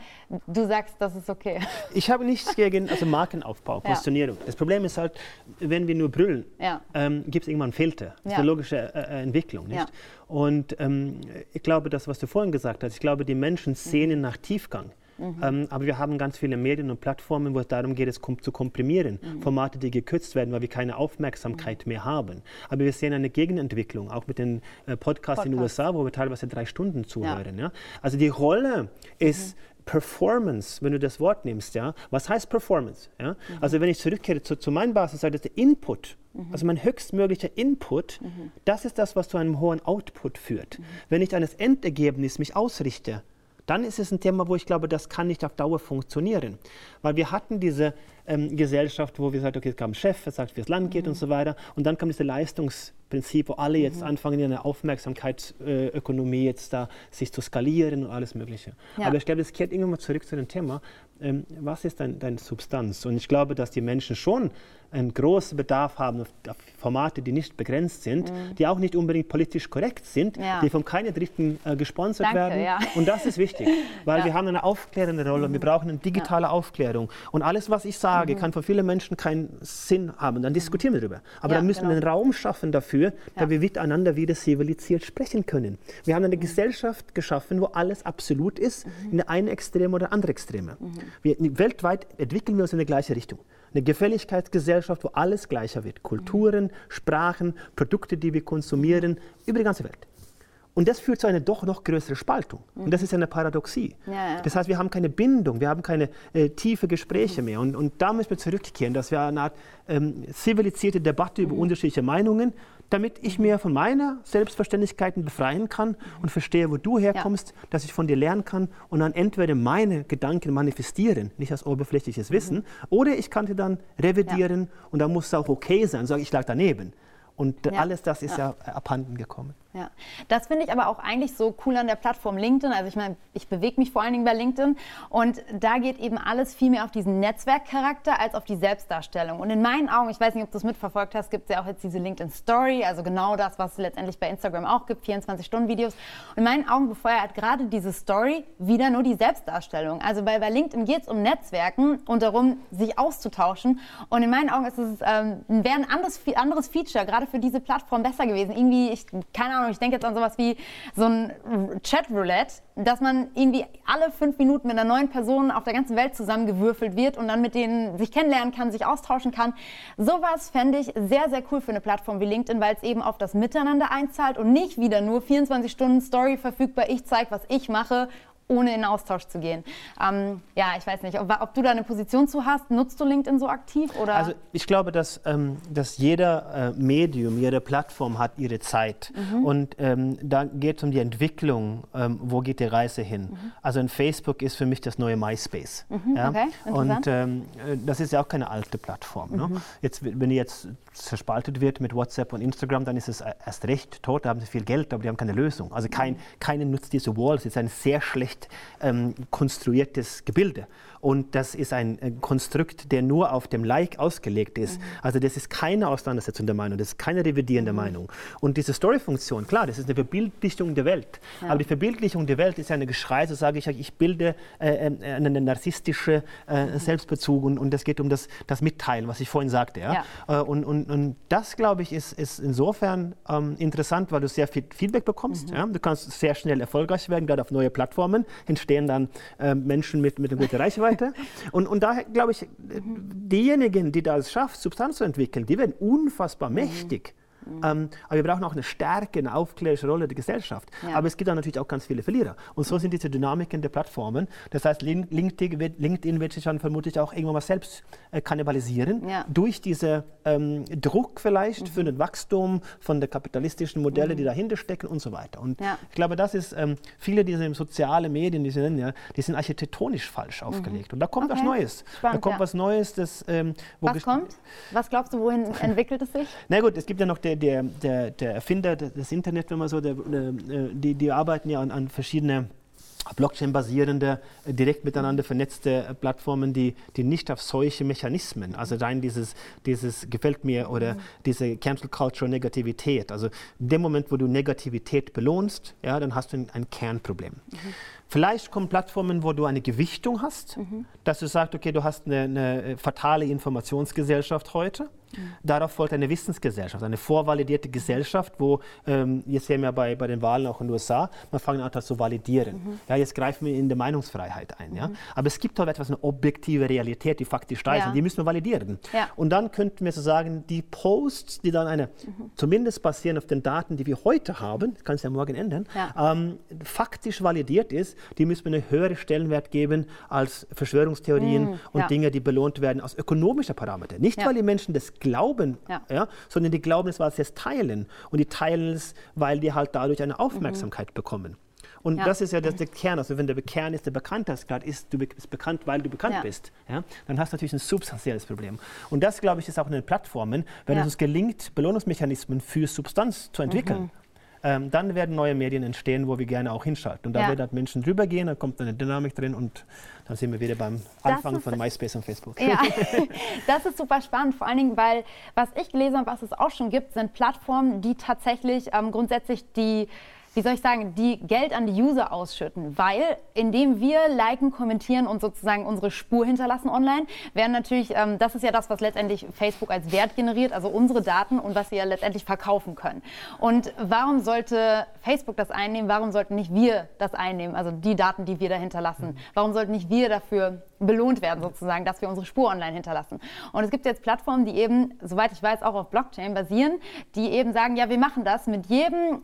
du sagst, das ist okay. Ich habe nichts gegen also Markenaufbau, Positionierung. Ja. Das Problem ist halt, wenn wir nur brüllen, ja. ähm, gibt es irgendwann Filter. Das ist eine logische äh, äh, Entwicklung. Nicht? Und ähm, ich glaube, das, was du vorhin gesagt hast, ich glaube, die Menschen sehnen mhm. nach Tiefgang. Mhm. Ähm, aber wir haben ganz viele Medien und Plattformen, wo es darum geht, es kom zu komprimieren. Mhm. Formate, die gekürzt werden, weil wir keine Aufmerksamkeit mhm. mehr haben. Aber wir sehen eine Gegenentwicklung, auch mit den äh, Podcasts Podcast. in den USA, wo wir teilweise drei Stunden zuhören. Ja. ja? Also die Rolle ist mhm. Performance, wenn du das Wort nimmst, ja, was heißt Performance? Ja? Mhm. Also wenn ich zurückkehre zu, zu meinem Basis, das der Input, mhm. also mein höchstmöglicher Input, mhm. das ist das, was zu einem hohen Output führt. Mhm. Wenn ich an das Endergebnis mich ausrichte, dann ist es ein Thema, wo ich glaube, das kann nicht auf Dauer funktionieren. Weil wir hatten diese ähm, Gesellschaft, wo wir sagen, okay, es kam ein Chef, der sagt, wie das Land geht mhm. und so weiter. Und dann kam diese Leistungsprinzip, wo alle jetzt mhm. anfangen, in einer Aufmerksamkeitsökonomie jetzt da sich zu skalieren und alles Mögliche. Ja. Aber ich glaube, es kehrt irgendwann mal zurück zu dem Thema, ähm, was ist dein, deine Substanz? Und ich glaube, dass die Menschen schon einen großen Bedarf haben auf, auf Formate, die nicht begrenzt sind, mhm. die auch nicht unbedingt politisch korrekt sind, ja. die von keiner Dritten äh, gesponsert Danke, werden. Ja. Und das ist wichtig, weil wir haben eine aufklärende Rolle, mhm. wir brauchen eine digitale Aufklärung. Und alles, was ich sage, mhm. kann für viele Menschen keinen Sinn haben. Dann diskutieren wir darüber. Aber dann müssen genau. wir einen Raum schaffen dafür, dass wir miteinander wieder zivilisiert sprechen können. Wir haben eine mhm. Gesellschaft geschaffen, wo alles absolut ist, mhm. in der einen Extreme oder andere Extreme. Mhm. Wir, weltweit entwickeln wir uns in die gleiche Richtung eine Gefälligkeitsgesellschaft, wo alles gleicher wird. Kulturen, Sprachen, Produkte, die wir konsumieren, über die ganze Welt. Und das führt zu einer doch noch größeren Spaltung. Und das ist eine Paradoxie. Ja, ja. Das heißt, wir haben keine Bindung, wir haben keine äh, tiefe Gespräche mehr. Und, und da müssen wir zurückkehren, dass wir eine Art ähm, zivilisierte Debatte über mhm. unterschiedliche Meinungen damit ich mir von meiner Selbstverständlichkeiten befreien kann und verstehe, wo du herkommst, ja. dass ich von dir lernen kann und dann entweder meine Gedanken manifestieren, nicht als oberflächliches Wissen, mhm. oder ich kann sie dann revidieren ja. und dann muss es auch okay sein, sage ich lag daneben. Und alles das ist ja, abhanden gekommen. Ja, das finde ich aber auch eigentlich so cool an der Plattform LinkedIn. Also ich meine, ich bewege mich vor allen Dingen bei LinkedIn und da geht eben alles viel mehr auf diesen Netzwerkcharakter als auf die Selbstdarstellung. Und in meinen Augen, ich weiß nicht, ob du es mitverfolgt hast, gibt es ja auch jetzt diese LinkedIn Story, also genau das, was es letztendlich bei Instagram auch gibt, 24-Stunden-Videos. Und in meinen Augen befeuert gerade diese Story wieder nur die Selbstdarstellung. Also bei, bei LinkedIn geht es um Netzwerken und darum, sich auszutauschen. Und in meinen Augen ist es, ähm, wäre ein anderes, anderes Feature gerade für diese Plattform besser gewesen. Irgendwie, ich, keine Ahnung, Ahnung, ich denke jetzt an sowas wie so ein Chat-Roulette, dass man irgendwie alle fünf Minuten mit einer neuen Person auf der ganzen Welt zusammengewürfelt wird und dann mit denen sich kennenlernen kann, sich austauschen kann. Sowas fände ich sehr, sehr cool für eine Plattform wie LinkedIn, weil es eben auf das Miteinander einzahlt und nicht wieder nur 24 Stunden Story verfügbar, ich zeige, was ich mache ohne in Austausch zu gehen. Ähm, ja, ich weiß nicht, ob, ob, du da eine Position zu hast. Nutzt du LinkedIn so aktiv? Oder? Also ich glaube, dass, ähm, dass jeder äh, Medium, jede Plattform hat ihre Zeit. Mhm. Und ähm, da geht es um die Entwicklung, ähm, wo geht die Reise hin. Mhm. Also in Facebook ist für mich das neue MySpace. Mhm, ja? okay, Und ähm, äh, das ist ja auch keine alte Plattform. Ne? Mhm. Jetzt, wenn die jetzt zerspaltet wird mit WhatsApp und Instagram, dann ist es erst recht tot, da haben sie viel Geld, aber die haben keine Lösung. Also kein, mhm. keiner nutzt diese Wall, es ist ein sehr schlecht schlecht ähm, konstruiertes Gebilde. Und das ist ein äh, Konstrukt, der nur auf dem Like ausgelegt ist. Mhm. Also das ist keine Auseinandersetzung der Meinung, das ist keine revidierende mhm. Meinung. Und diese Story-Funktion, klar, das ist eine Verbildlichung der Welt. Ja. Aber die Verbildlichung der Welt ist ja eine Geschrei, so sage ich, ich bilde äh, äh einen narzisstische äh, mhm. Selbstbezug und, und das geht um das, das Mitteilen, was ich vorhin sagte. Ja? ja. Äh, und, und, und das, glaube ich, ist, ist insofern ähm, interessant, weil du sehr viel Feedback bekommst. Mhm. Ja? Du kannst sehr schnell erfolgreich werden, gerade auf neue Plattformen entstehen dann äh, Menschen mit, mit einer guten Reichweite. Und, und daher glaube ich, diejenigen, die das schaffen, Substanz zu entwickeln, die werden unfassbar mächtig. Mhm. Ähm, aber wir brauchen auch eine Stärke, eine aufklärerische Rolle der Gesellschaft. Ja. Aber es gibt dann natürlich auch ganz viele Verlierer. Und so sind diese Dynamiken der Plattformen. Das heißt, LinkedIn wird, LinkedIn wird sich dann vermutlich auch irgendwann mal selbst äh, kannibalisieren. Ja. Durch diesen ähm, Druck vielleicht mhm. für ein Wachstum von den kapitalistischen Modellen, mhm. die dahinter stecken und so weiter. Und ja. ich glaube, das ist, ähm, viele dieser sozialen Medien, die sind, ja, die sind architektonisch falsch mhm. aufgelegt. Und da kommt okay. was Neues. Spannend, da kommt was Neues, das... Ähm, was kommt? Was glaubst du, wohin entwickelt es sich? Na gut, es gibt ja noch der der, der, der Erfinder des Internet, wenn man so, der, die, die arbeiten ja an, an verschiedene Blockchain-basierende, äh, direkt miteinander vernetzte äh, Plattformen, die, die nicht auf solche Mechanismen, also rein dieses, dieses gefällt mir oder mhm. diese Cancel Culture Negativität, also in dem Moment, wo du Negativität belohnst, ja, dann hast du ein, ein Kernproblem. Mhm. Vielleicht kommen Plattformen, wo du eine Gewichtung hast, mhm. dass du sagst, okay, du hast eine, eine äh, fatale Informationsgesellschaft heute Darauf folgt eine Wissensgesellschaft, eine vorvalidierte Gesellschaft, wo, ähm, jetzt sehen wir bei, bei den Wahlen auch in den USA, man fängt an, das zu validieren. Mhm. Ja, jetzt greifen wir in die Meinungsfreiheit ein. Mhm. Ja? Aber es gibt auch etwas, eine objektive Realität, die faktisch da ist, ja. und die müssen wir validieren. Ja. Und dann könnten wir so sagen, die Posts, die dann eine, mhm. zumindest basieren auf den Daten, die wir heute haben, kann es ja morgen ändern, ja. ähm, faktisch validiert ist, die müssen wir einen höheren Stellenwert geben als Verschwörungstheorien mhm. und Dinge, die belohnt werden aus ökonomischer Parameter. Nicht, weil die Menschen das glauben, ja. ja. sondern die glauben es, weil sie es teilen. Und die teilen es, weil die halt dadurch eine Aufmerksamkeit mhm. bekommen. Und ja. das ist ja das, der Kern. Also wenn der Kern ist, der Bekanntheitsgrad ist, du bist bekannt, weil du bekannt ja. bist, ja, dann hast du natürlich ein substanzielles Problem. Und das, glaube ich, ist auch in den Plattformen, wenn es uns gelingt, Belohnungsmechanismen für Substanz zu entwickeln. Mhm ähm, dann werden neue Medien entstehen, wo wir gerne auch hinschalten. Und da ja. werden halt Menschen drüber gehen, da kommt eine Dynamik drin und dann sind wir wieder beim Anfang von MySpace und Facebook. Ja, das ist super spannend, vor allen Dingen, weil was ich gelesen habe, was es auch schon gibt, sind Plattformen, die tatsächlich ähm, grundsätzlich die wie soll ich sagen, die Geld an die User ausschütten, weil indem wir liken, kommentieren und sozusagen unsere Spur hinterlassen online, werden natürlich, ähm, das ist ja das, was letztendlich Facebook als Wert generiert, also unsere Daten und was sie ja letztendlich verkaufen können. Und warum sollte Facebook das einnehmen? Warum sollten nicht wir das einnehmen? Also die Daten, die wir da hinterlassen. Warum sollten nicht wir dafür belohnt werden sozusagen, dass wir unsere Spur online hinterlassen? Und es gibt jetzt Plattformen, die eben, soweit ich weiß, auch auf Blockchain basieren, die eben sagen, ja, wir machen das mit jedem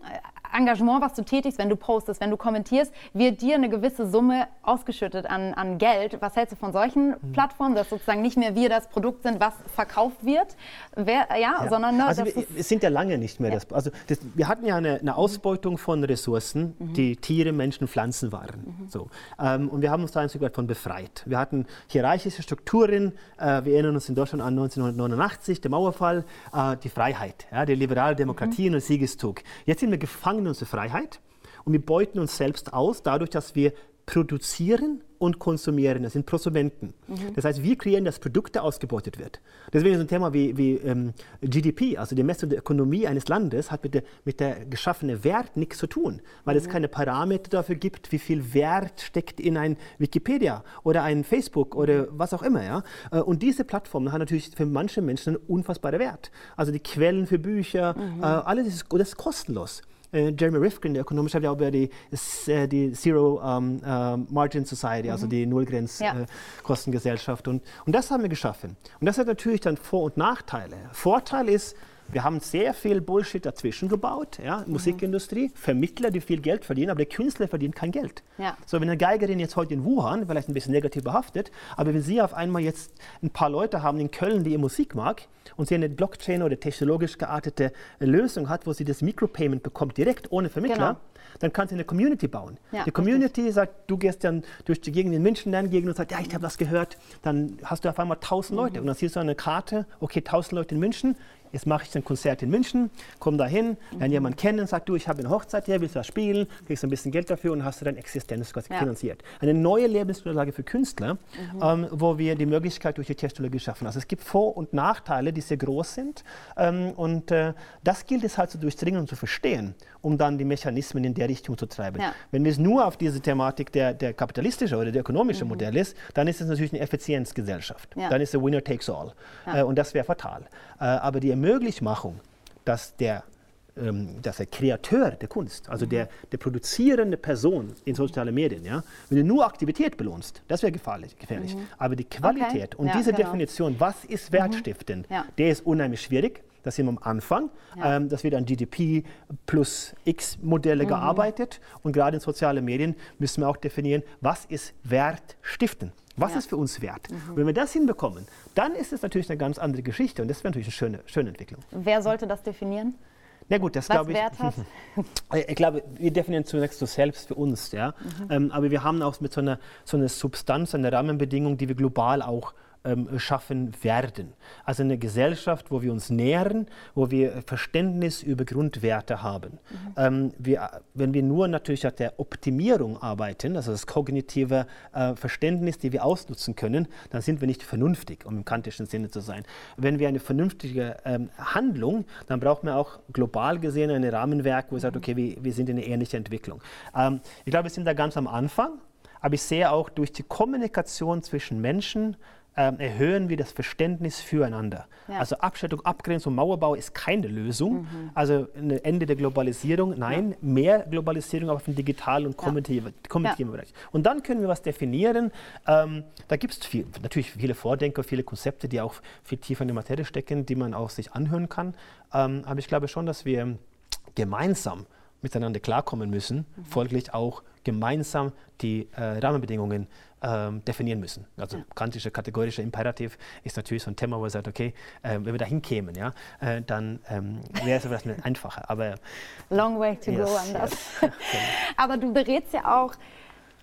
Engagement, was du tätigst, wenn du postest, wenn du kommentierst, wird dir eine gewisse Summe ausgeschüttet an, an Geld. Was hältst du von solchen mhm. Plattformen, dass sozusagen nicht mehr wir das Produkt sind, was verkauft wird, Wer, ja, ja, sondern ne, also wir, es sind ja lange nicht mehr ja. das. Also das, wir hatten ja eine, eine Ausbeutung von Ressourcen, mhm. die Tiere, Menschen, Pflanzen waren. Mhm. So. Ähm, und wir haben uns da ein Stück weit von befreit. Wir hatten hierarchische Strukturen. Äh, wir erinnern uns in Deutschland an 1989, der Mauerfall, äh, die Freiheit, ja, die liberale Demokratie mhm. und der Siegeszug. Jetzt sind wir gefangen in unserer Freiheit und wir beuten uns selbst aus, dadurch, dass wir produzieren und konsumieren. Das sind Prosumenten. Mhm. Das heißt, wir kreieren das Produkt, das ausgebeutet wird. Deswegen ist ein Thema wie, wie ähm, GDP, also die Messung der Ökonomie eines Landes, hat mit der, mit der geschaffenen Wert nichts zu tun, weil mhm. es keine Parameter dafür gibt, wie viel Wert steckt in ein Wikipedia oder ein Facebook oder was auch immer. Ja? Äh, und diese Plattformen haben natürlich für manche Menschen einen unfassbaren Wert. Also die Quellen für Bücher, mhm. äh, alles ist, das ist kostenlos Jeremy Rifkin, der Ökonom, schreibt ja über die, äh, die Zero um, uh, Margin Society, also mhm. die Nullgrenzkostengesellschaft. Ja. Äh, und, und das haben wir geschaffen. Und das hat natürlich dann Vor- und Nachteile. Vorteil ist, wir haben sehr viel Bullshit dazwischen gebaut, ja, mhm. Musikindustrie, Vermittler, die viel Geld verdienen, aber der Künstler verdient kein Geld. Ja. So, wenn eine Geigerin jetzt heute in Wuhan, vielleicht ein bisschen negativ behaftet, aber wenn sie auf einmal jetzt ein paar Leute haben in Köln, die ihr Musik mag, und sie eine Blockchain oder technologisch geartete Lösung hat, wo sie das Micropayment bekommt, direkt ohne Vermittler, genau. dann kann sie eine Community bauen. Ja, die Community richtig. sagt, du gehst dann durch die Gegend in München, dann Gegend und sagst, ja, ich habe das gehört, dann hast du auf einmal 1000 Leute mhm. und dann siehst du eine Karte, okay, 1000 Leute in München, jetzt mache ich ein Konzert in München, komm da hin, lerne mhm. jemanden kennen, sagt du, ich habe eine Hochzeit hier, willst du das spielen, kriegst ein bisschen Geld dafür und hast du deine Existenz ja. finanziert. Eine neue Lebensgrundlage für Künstler, mhm. ähm, wo wir die Möglichkeit durch die Technologie schaffen. Also es gibt Vor- und Nachteile, die sehr groß sind ähm, und äh, das gilt es halt zu durchdringen und zu verstehen, um dann die Mechanismen in der Richtung zu treiben. Ja. Wenn es nur auf diese Thematik der, der kapitalistische oder der ökonomische mhm. Modell ist, dann ist es natürlich eine Effizienzgesellschaft. Ja. Dann ist es Winner takes all. Äh, und das wäre fatal. Äh, aber die Ermöglichmachung, dass der, ähm, dass der Kreateur der Kunst, also mhm. der, der produzierende Person in sozialen Medien, ja, wenn du nur Aktivität belohnst, das wäre gefährlich. gefährlich. Mhm. Aber die Qualität okay. und ja, diese genau. Definition, was ist mhm. wertstiftend, ja. der ist unheimlich schwierig. Das sind wir am Anfang. Ja. Ähm, das wird an GDP plus X-Modelle mhm. gearbeitet. Und gerade in sozialen Medien müssen wir auch definieren, was ist wertstiftend. Was ja. ist für uns wert? Mhm. Wenn wir das hinbekommen, dann ist es natürlich eine ganz andere Geschichte und das wäre natürlich eine schöne, schöne Entwicklung. Wer sollte das definieren? Na gut, das glaube ich. Wert hat? ich glaube, wir definieren zunächst so selbst für uns, ja. Mhm. Ähm, aber wir haben auch mit so einer, so einer Substanz, einer Rahmenbedingung, die wir global auch ähm, schaffen werden. Also eine Gesellschaft, wo wir uns nähern, wo wir Verständnis über Grundwerte haben. Mhm. Ähm, wir, wenn wir nur natürlich an der Optimierung arbeiten, also das kognitive äh, Verständnis, die wir ausnutzen können, dann sind wir nicht vernünftig, um im kantischen Sinne zu sein. Wenn wir eine vernünftige ähm, Handlung, dann brauchen wir auch global gesehen ein Rahmenwerk, wo wir sagen, okay, wir, wir sind in eine ähnliche Entwicklung. Ähm, ich glaube, wir sind da ganz am Anfang, aber ich sehe auch durch die Kommunikation zwischen Menschen, ähm, erhöhen wir das Verständnis füreinander. Ja. Also Abschottung, Abgrenzung, Mauerbau ist keine Lösung. Mhm. Also ein Ende der Globalisierung, nein, ja. mehr Globalisierung auf dem digitalen und kommunikativen ja. Bereich. Und dann können wir was definieren. Ähm, da gibt es viel, natürlich viele Vordenker, viele Konzepte, die auch viel tiefer in der Materie stecken, die man auch sich anhören kann. Ähm, aber ich glaube schon, dass wir gemeinsam miteinander klarkommen müssen, mhm. folglich auch gemeinsam die äh, Rahmenbedingungen ähm, definieren müssen. Also ja. kantische kategorische Imperativ ist natürlich so ein Thema, wo man sagt, okay, äh, wenn wir da hinkämen, ja, äh, dann ähm, wäre es etwas einfacher. Aber, Long way to yes, go anders. Yes. Aber du berätst ja auch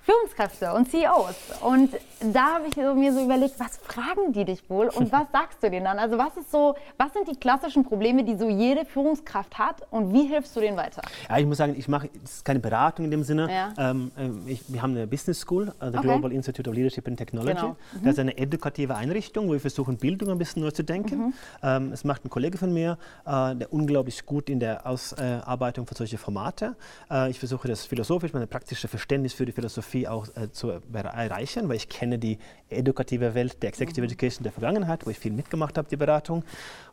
Führungskräfte und CEOs. Und da habe ich mir so überlegt, was fragen die dich wohl und was sagst du denen dann? Also was ist so, was sind die klassischen Probleme, die so jede Führungskraft hat und wie hilfst du denen weiter? Ja, ich muss sagen, ich mache keine Beratung in dem Sinne. Ja. Ähm, äh, ich, wir haben eine Business School, also okay. Global Institute of Leadership and Technology. Genau. Mhm. Das ist eine edukative Einrichtung, wo wir versuchen, Bildung ein bisschen neu zu denken. Mhm. Ähm, es macht ein Kollege von mir, äh, der unglaublich gut in der Ausarbeitung von solchen Formate. Äh, ich versuche das philosophisch, mein praktisches Verständnis für die Philosophie Philosophie auch äh, zu erreichen, weil ich kenne die edukative Welt der Executive mhm. Education der Vergangenheit, wo ich viel mitgemacht habe, die Beratung.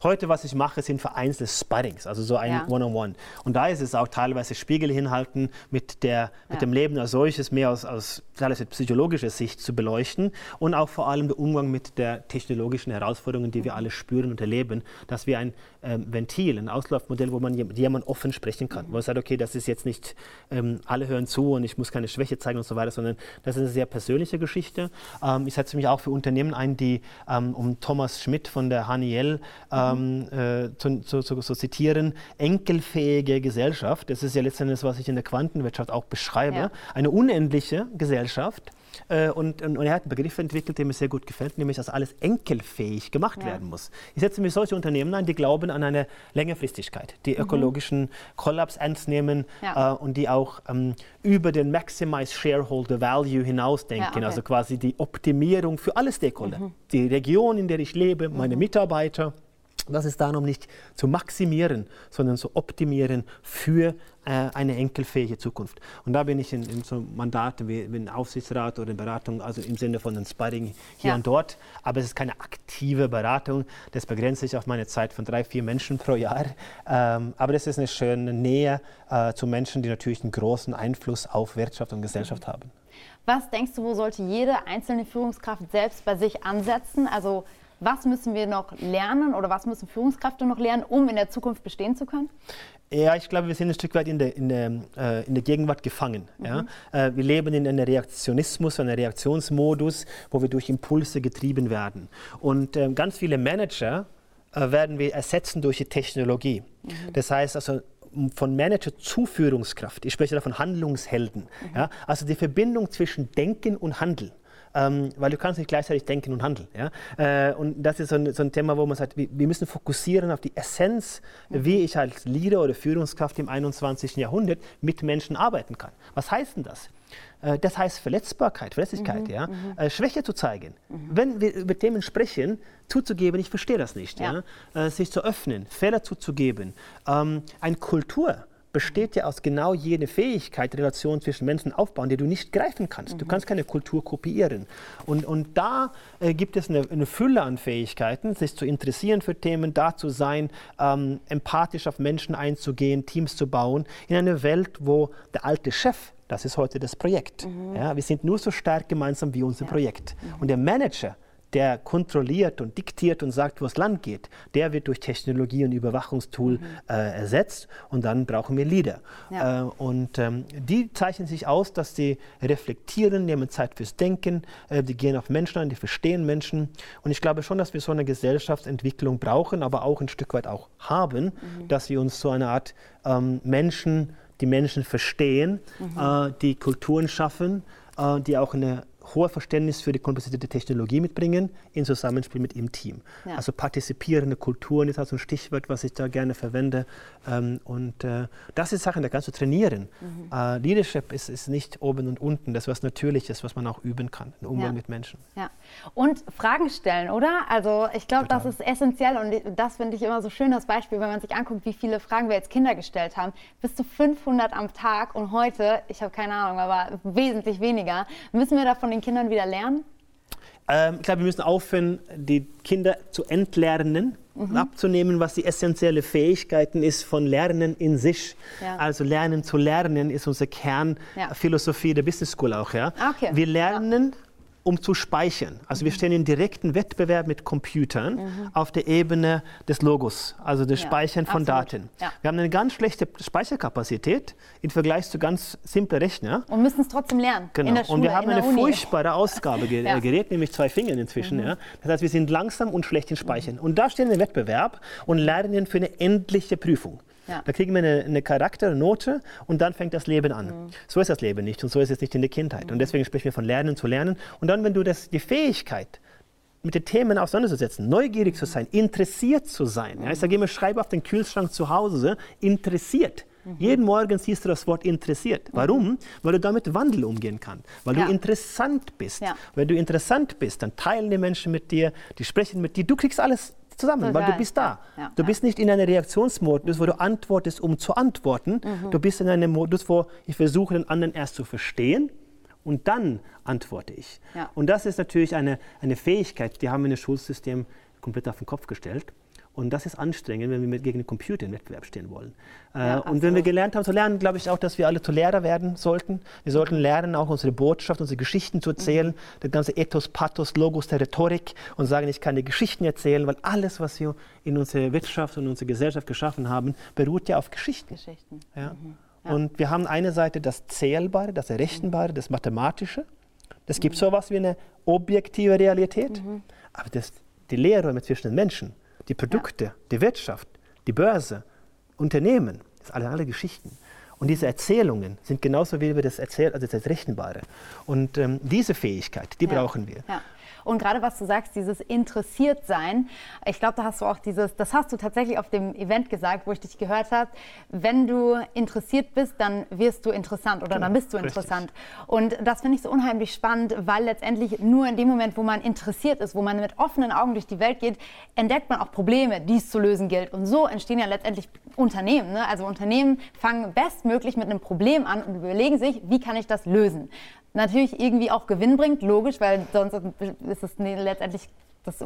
Heute, was ich mache, sind vereinzelte Sparrings, also so ein ja. One-on-One. -on -One. Und da ist es auch teilweise Spiegel hinhalten, mit, der, mit dem Leben als solches mehr aus, aus teilweise psychologischer Sicht zu beleuchten und auch vor allem der Umgang mit der technologischen Herausforderungen, die wir alle spüren und erleben, dass wir ein ähm, Ventil, ein Auslaufmodell, wo man jemand offen sprechen kann, wo man sagt, okay, das ist jetzt nicht, ähm, alle hören zu und ich muss keine Schwäche zeigen und so weiter, sondern das ist eine sehr persönliche Geschichte. Ähm, ich setze mich auch für Unternehmen ein, die, ähm, um Thomas Schmidt von der ähm, mhm. äh, zu, zu, zu, zu, zitieren, enkelfähige Gesellschaft. Das ist ja letztendlich, was ich in der Quantenwirtschaft auch beschreibe. Ja. Eine unendliche Gesellschaft, und, und, und, er hat einen Begriff entwickelt, der mir sehr gut gefällt, nämlich, dass alles enkelfähig gemacht ja. werden muss. Ich setze mir solche Unternehmen ein, die glauben an eine Längerfristigkeit, die mhm. ökologischen Kollaps ernst nehmen ja. äh, und die auch ähm, über den Maximize Shareholder Value hinausdenken, ja, okay. also quasi die Optimierung für alle Stakeholder. Mhm. Die Region, in der ich lebe, meine mhm. Mitarbeiter, das ist dann, um nicht zu maximieren, sondern zu optimieren für äh, eine enkelfähige Zukunft. Und da bin ich in, in so Mandaten wie, ein Aufsichtsrat oder Beratung, also im Sinne von einem Sparring hier ja. und dort. Aber es ist keine aktive Beratung. Das begrenzt sich auf meine Zeit von drei, vier Menschen pro Jahr. Ähm, aber das ist eine schöne Nähe äh, zu Menschen, die natürlich einen großen Einfluss auf Wirtschaft und Gesellschaft mhm. haben. Was denkst du, wo sollte jede einzelne Führungskraft selbst bei sich ansetzen? Also was müssen wir noch lernen oder was müssen Führungskräfte noch lernen, um in der Zukunft bestehen zu können? Ja, ich glaube, wir sind ein Stück weit in der, in der, äh, in der Gegenwart gefangen. Mhm. Ja? Äh, wir leben in einem Reaktionismus, einem Reaktionsmodus, wo wir durch Impulse getrieben werden. Und äh, ganz viele Manager äh, werden wir ersetzen durch die Technologie. Mhm. Das heißt also, von Manager zu Führungskraft. Ich spreche da von Handlungshelden. Mhm. Ja? Also die Verbindung zwischen Denken und Handeln ähm, weil du kannst nicht gleichzeitig denken und handeln. Ja? Äh, und das ist so ein, so ein, Thema, wo man sagt, wir, wir, müssen fokussieren auf die Essenz, mhm. wie ich als Leader oder Führungskraft im 21. Jahrhundert mit Menschen arbeiten kann. Was heißt denn das? Äh, das heißt Verletzbarkeit, Verletzlichkeit, mhm, ja? Mhm. Äh, Schwäche zu zeigen. Mhm. Wenn wir über Themen sprechen, zuzugeben, ich verstehe das nicht. Ja. Ja? Äh, sich zu öffnen, Fehler zuzugeben. Ähm, eine Kultur, besteht ja aus genau jene Fähigkeit, Relationen zwischen Menschen aufbauen, die du nicht greifen kannst. Mhm. Du kannst keine Kultur kopieren. Und, und da äh, gibt es eine, eine, Fülle an Fähigkeiten, sich zu interessieren für Themen, da zu sein, ähm, empathisch auf Menschen einzugehen, Teams zu bauen, in einer Welt, wo der alte Chef das ist heute das Projekt. Mhm. Ja, wir sind nur so stark gemeinsam wie unser ja. Projekt. Mhm. Und der Manager der kontrolliert und diktiert und sagt, wo es lang geht, der wird durch Technologie und Überwachungstool mhm. äh, ersetzt und dann brauchen wir Leader. Ja. Äh, und ähm, die zeichnen sich aus, dass sie reflektieren, nehmen Zeit fürs Denken, äh, die gehen auf Menschen an, die verstehen Menschen. Und ich glaube schon, dass wir so eine Gesellschaftsentwicklung brauchen, aber auch ein Stück weit auch haben, mhm. dass wir uns so eine Art ähm, Menschen, die Menschen verstehen, mhm. Äh, die Kulturen schaffen, äh, die auch eine hohe Verständnis für die komplizierte Technologie mitbringen, in Zusammenspiel mit ihrem Team. Ja. Also partizipierende Kulturen ist also ein Stichwort, was ich da gerne verwende. Ähm, und äh, das ist Sachen, da kannst du trainieren. Mhm. Äh, Leadership ist, ist nicht oben und unten, das ist was Natürliches, was man auch üben kann, ein Umgang ja. mit Menschen. Ja. Und Fragen stellen, oder? Also ich glaube, das ist essentiell und das finde ich immer so schön, das Beispiel, wenn man sich anguckt, wie viele Fragen wir als Kinder gestellt haben. Bis zu 500 am Tag und heute, ich habe keine Ahnung, aber wesentlich weniger. Müssen wir da von den Kindern wieder lernen? Ähm, ich glaube, wir müssen aufhören, die Kinder zu entlernen, mhm. abzunehmen, was die essentielle Fähigkeiten ist von Lernen in sich. Ja. Also Lernen zu lernen ist unsere Kernphilosophie ja. der Business School auch. Ja? Okay. Wir lernen um zu speichern. Also wir stehen in direkten Wettbewerb mit Computern mhm. auf der Ebene des Logos, also des ja, Speichern von absolut. Daten. Ja. Wir haben eine ganz schlechte Speicherkapazität im Vergleich zu ganz simplen Rechnern. Und müssen es trotzdem lernen. Genau. Schule, Und wir haben eine Uni. furchtbare Ausgabegerät, ja. nämlich zwei Finger inzwischen. Mhm. Das heißt, wir sind langsam und schlecht in Speichern. Mhm. Und da stehen wir im Wettbewerb und lernen für eine endliche Prüfung. Ja. Da kriegen wir eine, eine Charakternote und dann fängt das Leben an. Mhm. So ist das Leben nicht und so ist es nicht in der Kindheit. Mhm. Und deswegen sprechen wir von Lernen zu lernen. Und dann, wenn du das, die Fähigkeit, mit den Themen auseinanderzusetzen, neugierig zu sein, interessiert zu sein. Ja, ich sage immer, schreibe auf den Kühlschrank zu Hause, interessiert. Mhm. Jeden Morgen siehst du das Wort interessiert. Mhm. Warum? Weil du damit Wandel umgehen kannst. Weil ja. du interessant bist. Ja. Wenn du interessant bist, dann teilen die Menschen mit dir, die sprechen mit dir. Du kriegst alles zusammen, Total. weil du bist da. Ja, ja, du bist nicht in einem Reaktionsmodus, wo du antwortest, um zu antworten. Mhm. Du bist in einem Modus, wo ich versuche, den anderen erst zu verstehen und dann antworte ich. Ja. Und das ist natürlich eine, eine Fähigkeit, die haben wir in das Schulsystem komplett auf den Kopf gestellt. Und das ist anstrengend, wenn wir mit, gegen den Computer im Wettbewerb stehen wollen. Äh, ja, und wenn wir gelernt haben zu lernen, glaube ich auch, dass wir alle zu Lehrer werden sollten. Wir sollten lernen, auch unsere Botschaft, unsere Geschichten zu erzählen, mhm. das ganze Ethos, Pathos, Logos der Rhetorik und sagen, ich kann die Geschichten erzählen, weil alles, was wir in unserer Wirtschaft und unserer Gesellschaft geschaffen haben, beruht ja auf Geschichten. Geschichten. Ja? Mhm. Ja. Und wir haben eine Seite das Zählbare, das Errechenbare, das Mathematische. Das gibt mhm. so etwas wie eine objektive Realität. Mhm. Aber das, die Lehrräume zwischen den Menschen, die Produkte, die Wirtschaft, die Börse, Unternehmen, das sind alle, alle Geschichten. Und diese Erzählungen sind genauso wie wir das erzählen, also das Rechenbare. Und ähm, diese Fähigkeit, die ja. brauchen wir. Ja. Und gerade was du sagst, dieses interessiert sein, ich glaube, da hast du auch dieses, das hast du tatsächlich auf dem Event gesagt, wo ich dich gehört habe. Wenn du interessiert bist, dann wirst du interessant oder genau, dann bist du interessant. Richtig. Und das finde ich so unheimlich spannend, weil letztendlich nur in dem Moment, wo man interessiert ist, wo man mit offenen Augen durch die Welt geht, entdeckt man auch Probleme, die es zu lösen gilt. Und so entstehen ja letztendlich Unternehmen. Ne? Also Unternehmen fangen bestmöglich mit einem Problem an und überlegen sich, wie kann ich das lösen natürlich irgendwie auch Gewinn bringt, logisch, weil sonst ist es letztendlich das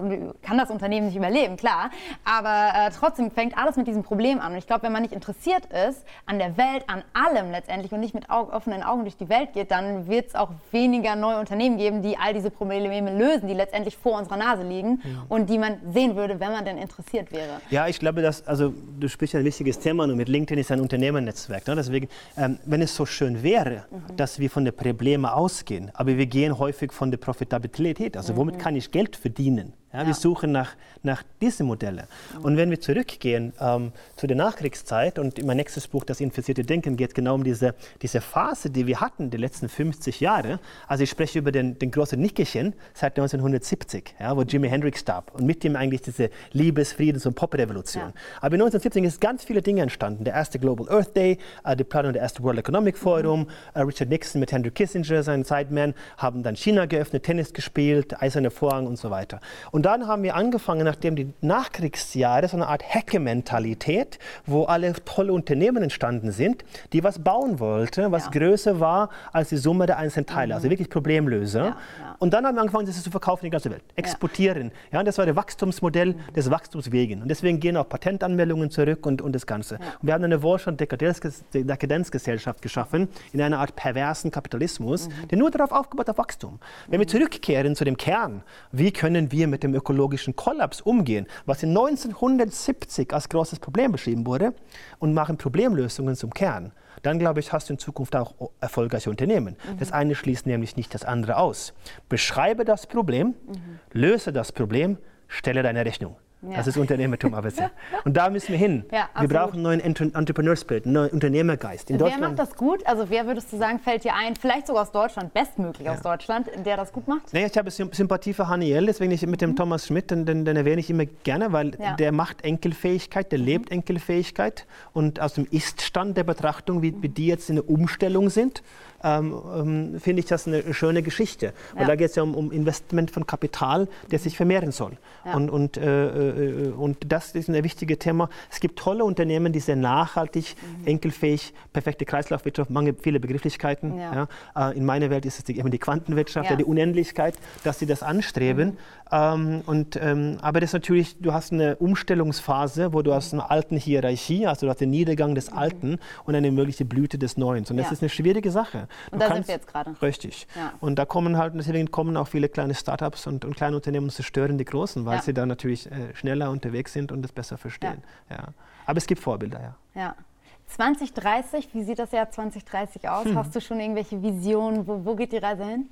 kann das Unternehmen nicht überleben, klar. Aber äh, trotzdem fängt alles mit diesem Problem an. Und ich glaube, wenn man nicht interessiert ist an der Welt, an allem letztendlich und nicht mit Augen, offenen Augen durch die Welt geht, dann wird es auch weniger neue Unternehmen geben, die all diese Probleme lösen, die letztendlich vor unserer Nase liegen ja. und die man sehen würde, wenn man denn interessiert wäre. Ja, ich glaube, dass, also du sprichst ein wichtiges Thema und mit LinkedIn ist ein Unternehmernetzwerk. Ne? Deswegen, ähm, wenn es so schön wäre, mhm. dass wir von den Problemen ausgehen, aber wir gehen häufig von der Profitabilität, also womit mhm. kann ich Geld verdienen? Amen. Ja, ja. Wir suchen nach, nach diesen Modellen. Mhm. Und wenn wir zurückgehen ähm, zu der Nachkriegszeit, und in mein nächstes Buch, das Infizierte Denken, geht genau um diese, diese Phase, die wir hatten, die letzten 50 Jahre. Also ich spreche über den, den großen Nickerchen seit 1970, ja, wo Jimi Hendrix starb. Und mit dem eigentlich diese Liebes-, Friedens- und Pop-Revolution. Ja. Aber 1970 ist ganz viele Dinge entstanden. Der erste Global Earth Day, äh, die Planung der ersten World Economic Forum, mhm. äh, Richard Nixon mit Henry Kissinger, seinem Sideman, haben dann China geöffnet, Tennis gespielt, Eiserne Vorhang und so weiter. Und und dann haben wir angefangen, nachdem die Nachkriegsjahre, so eine Art Hacke-Mentalität, wo alle tolle Unternehmen entstanden sind, die was bauen wollten, was ja. größer war als die Summe der einzelnen Teile, mhm. also wirklich Problemlöser. Ja, ja. Und dann haben wir angefangen, das zu verkaufen in die ganze Welt, exportieren. Ja. und das war das Wachstumsmodell mhm. des Wachstumswegen. Und deswegen gehen auch Patentanmeldungen zurück und, und das Ganze. Und wir haben eine Wohlstand-Dekadenzgesellschaft geschaffen, in einer Art perversen Kapitalismus, mhm. der nur darauf aufgebaut hat, Wachstum. Wenn wir mhm. zurückkehren zu dem Kern, wie können wir mit dem dem ökologischen Kollaps umgehen, was in 1970 als großes Problem beschrieben wurde, und machen Problemlösungen zum Kern, dann glaube ich, hast du in Zukunft auch erfolgreiche Unternehmen. Mhm. Das eine schließt nämlich nicht das andere aus. Beschreibe das Problem, mhm. löse das Problem, stelle deine Rechnung. Ja. Das ist Unternehmertum aber sehr. Und da müssen wir hin. Ja, wir brauchen einen neuen Entrepreneur Spirit, einen neuen Unternehmergeist. In wer macht das gut? Also wer würdest du sagen, fällt dir ein, vielleicht sogar aus Deutschland, bestmöglich ja. aus Deutschland, der das gut macht? Nee, ich habe Sympathie für Haniel, deswegen ich mit dem mhm. Thomas Schmidt, den, den, den, erwähne ich immer gerne, weil der macht Enkelfähigkeit, der mhm. lebt Enkelfähigkeit und aus dem Ist-Stand der Betrachtung, wie, wie die jetzt in der Umstellung sind, ähm, ähm, finde ich das eine schöne Geschichte. Weil ja. da geht es ja um, um, Investment von Kapital, der sich vermehren soll. Ja. Und, und, äh, äh, und das ist ein wichtiges Thema. Es gibt tolle Unternehmen, die sehr nachhaltig, mhm. enkelfähig, perfekte Kreislaufwirtschaft, mange, viele Begrifflichkeiten. Ja. äh, in meiner Welt ist es die, immer die Quantenwirtschaft, die Unendlichkeit, dass sie das anstreben. Mhm. Ähm, und, ähm, aber das ist natürlich, du hast eine Umstellungsphase, wo du aus einer alten Hierarchie, also du hast den Niedergang des mhm. Alten und eine mögliche Blüte des Neuen. Und das ist eine schwierige Sache. Und da kannst, sind wir jetzt gerade. Richtig. Ja. Und da kommen halt deswegen kommen auch viele kleine Startups und, und kleine Unternehmen und zerstören die großen, weil ja. sie da natürlich äh, schneller unterwegs sind und es besser verstehen. Ja. ja. Aber es gibt Vorbilder, ja. Ja. 2030, wie sieht das Jahr 2030 aus? Hm. Hast du schon irgendwelche Visionen? Wo, wo geht die Reise hin?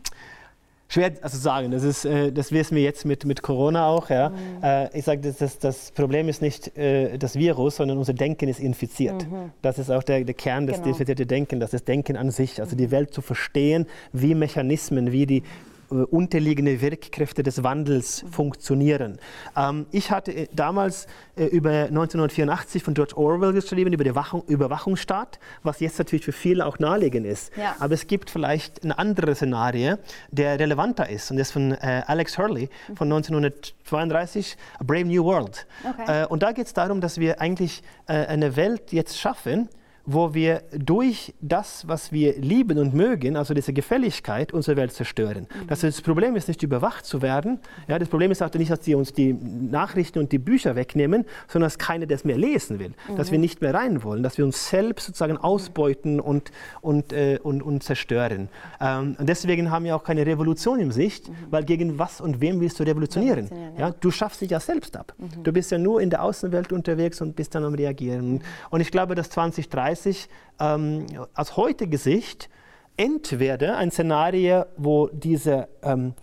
Schwer also sagen. Das, ist, äh, das wissen wir jetzt mit, mit Corona auch. Ja. Mhm. Äh, ich sage, das, das, das, Problem ist nicht äh, das Virus, sondern unser Denken ist infiziert. Mhm. Das ist auch der, der Kern des genau. infizierte Denken, das ist Denken an sich. Also mhm. die Welt zu verstehen, wie Mechanismen, wie die unterliegende Wirkkräfte des Wandels mhm. funktionieren. Ähm, ich hatte äh, damals äh, über 1984 von George Orwell geschrieben, über den Wachung, Überwachungsstaat, was jetzt natürlich für viele auch naheliegend ist. Ja. Aber es gibt vielleicht ein anderes Szenario, der relevanter ist. Und das ist von äh, Alex Hurley von 1932, A Brave New World. Okay. Äh, und da geht es darum, dass wir eigentlich äh, eine Welt jetzt schaffen, wo wir durch das, was wir lieben und mögen, also diese Gefälligkeit, unsere Welt zerstören. Mhm. Das, das Problem ist nicht überwacht zu werden. Ja, das Problem ist auch nicht, dass sie uns die Nachrichten und die Bücher wegnehmen, sondern dass keiner das mehr lesen will, mhm. dass wir nicht mehr rein wollen, dass wir uns selbst sozusagen ausbeuten und, und, äh, und, und zerstören. Ähm, und deswegen haben wir auch keine Revolution im Sicht, mhm. weil gegen was und wem willst du revolutionieren? revolutionieren ja. ja. du schaffst dich ja selbst ab. Mhm. Du bist ja nur in der Außenwelt unterwegs und bist dann am Reagieren. Mhm. Und ich glaube, dass 2030 2030 ähm, aus heutiger Sicht entweder ein Szenario, wo diese ähm,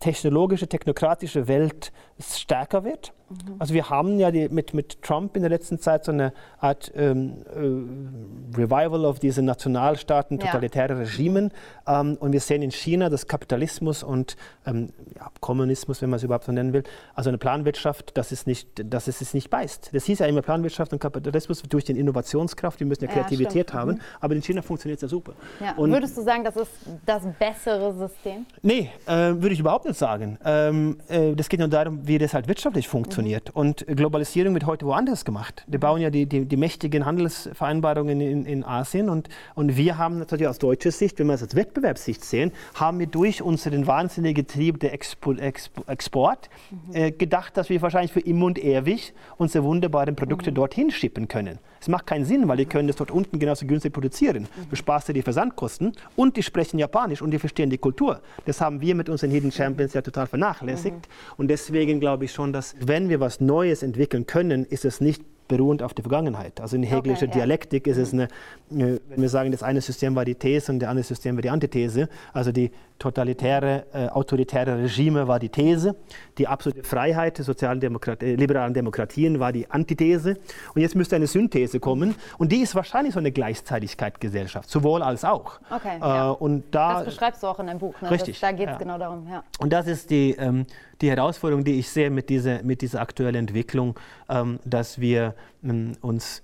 technologische, technokratische Welt stärker wird. Mhm. Also wir haben ja die, mit, mit Trump in der letzten Zeit so eine Art ähm, äh, Revival of diese Nationalstaaten, totalitäre ja. Regimen. Ähm, und wir sehen in China, dass Kapitalismus und ähm, ja, Kommunismus, wenn man es überhaupt so nennen will, also eine Planwirtschaft, dass es nicht, dass es, es nicht beißt. Das hieß ja immer Planwirtschaft und Kapitalismus durch die Innovationskraft, wir müssen ja Kreativität ja, haben, mhm. aber in China funktioniert es ja super. Und Würdest du sagen, das ist das bessere System? Nee, äh, würde ich überhaupt nicht sagen. Ähm, äh, das geht nur darum, wie das halt wirtschaftlich funktioniert. Mhm. Und Globalisierung wird heute woanders gemacht. Wir bauen ja die, die, die mächtigen Handelsvereinbarungen in, in Asien und, und wir haben natürlich aus deutscher Sicht, wenn wir es als Wettbewerbssicht sehen, haben wir durch unseren wahnsinnigen Trieb der Expo, Expo, Export mhm. äh, gedacht, dass wir wahrscheinlich für immer und ewig unsere wunderbaren Produkte mhm. dorthin schippen können. Es macht keinen Sinn, weil die können das dort unten genauso günstig produzieren. Du sparst dir die Versandkosten und die sprechen Japanisch und die verstehen die Kultur. Das haben wir mit unseren Hidden Champions ja total vernachlässigt. Mhm. Und deswegen glaube ich schon, dass wenn wir was Neues entwickeln können, ist es nicht beruhend auf die Vergangenheit. Also in hegelischer okay, Dialektik ja. ist es eine, äh, wenn wir sagen, das eine System war die These und das andere System war die Antithese, also die totalitäre, äh, autoritäre Regime war die These, die absolute Freiheit der sozialen Demokrat äh, liberalen Demokratien war die Antithese und jetzt müsste eine Synthese kommen und die ist wahrscheinlich so eine Gleichzeitigkeitsgesellschaft, sowohl als auch. Okay, äh, ja. und da, das beschreibst du auch in deinem Buch. Ne? Richtig. Das, da geht es ja. genau darum. Und das ist die, ähm, die Herausforderung, die ich sehe mit dieser, mit dieser aktuellen Entwicklung, ähm, dass wir ähm, uns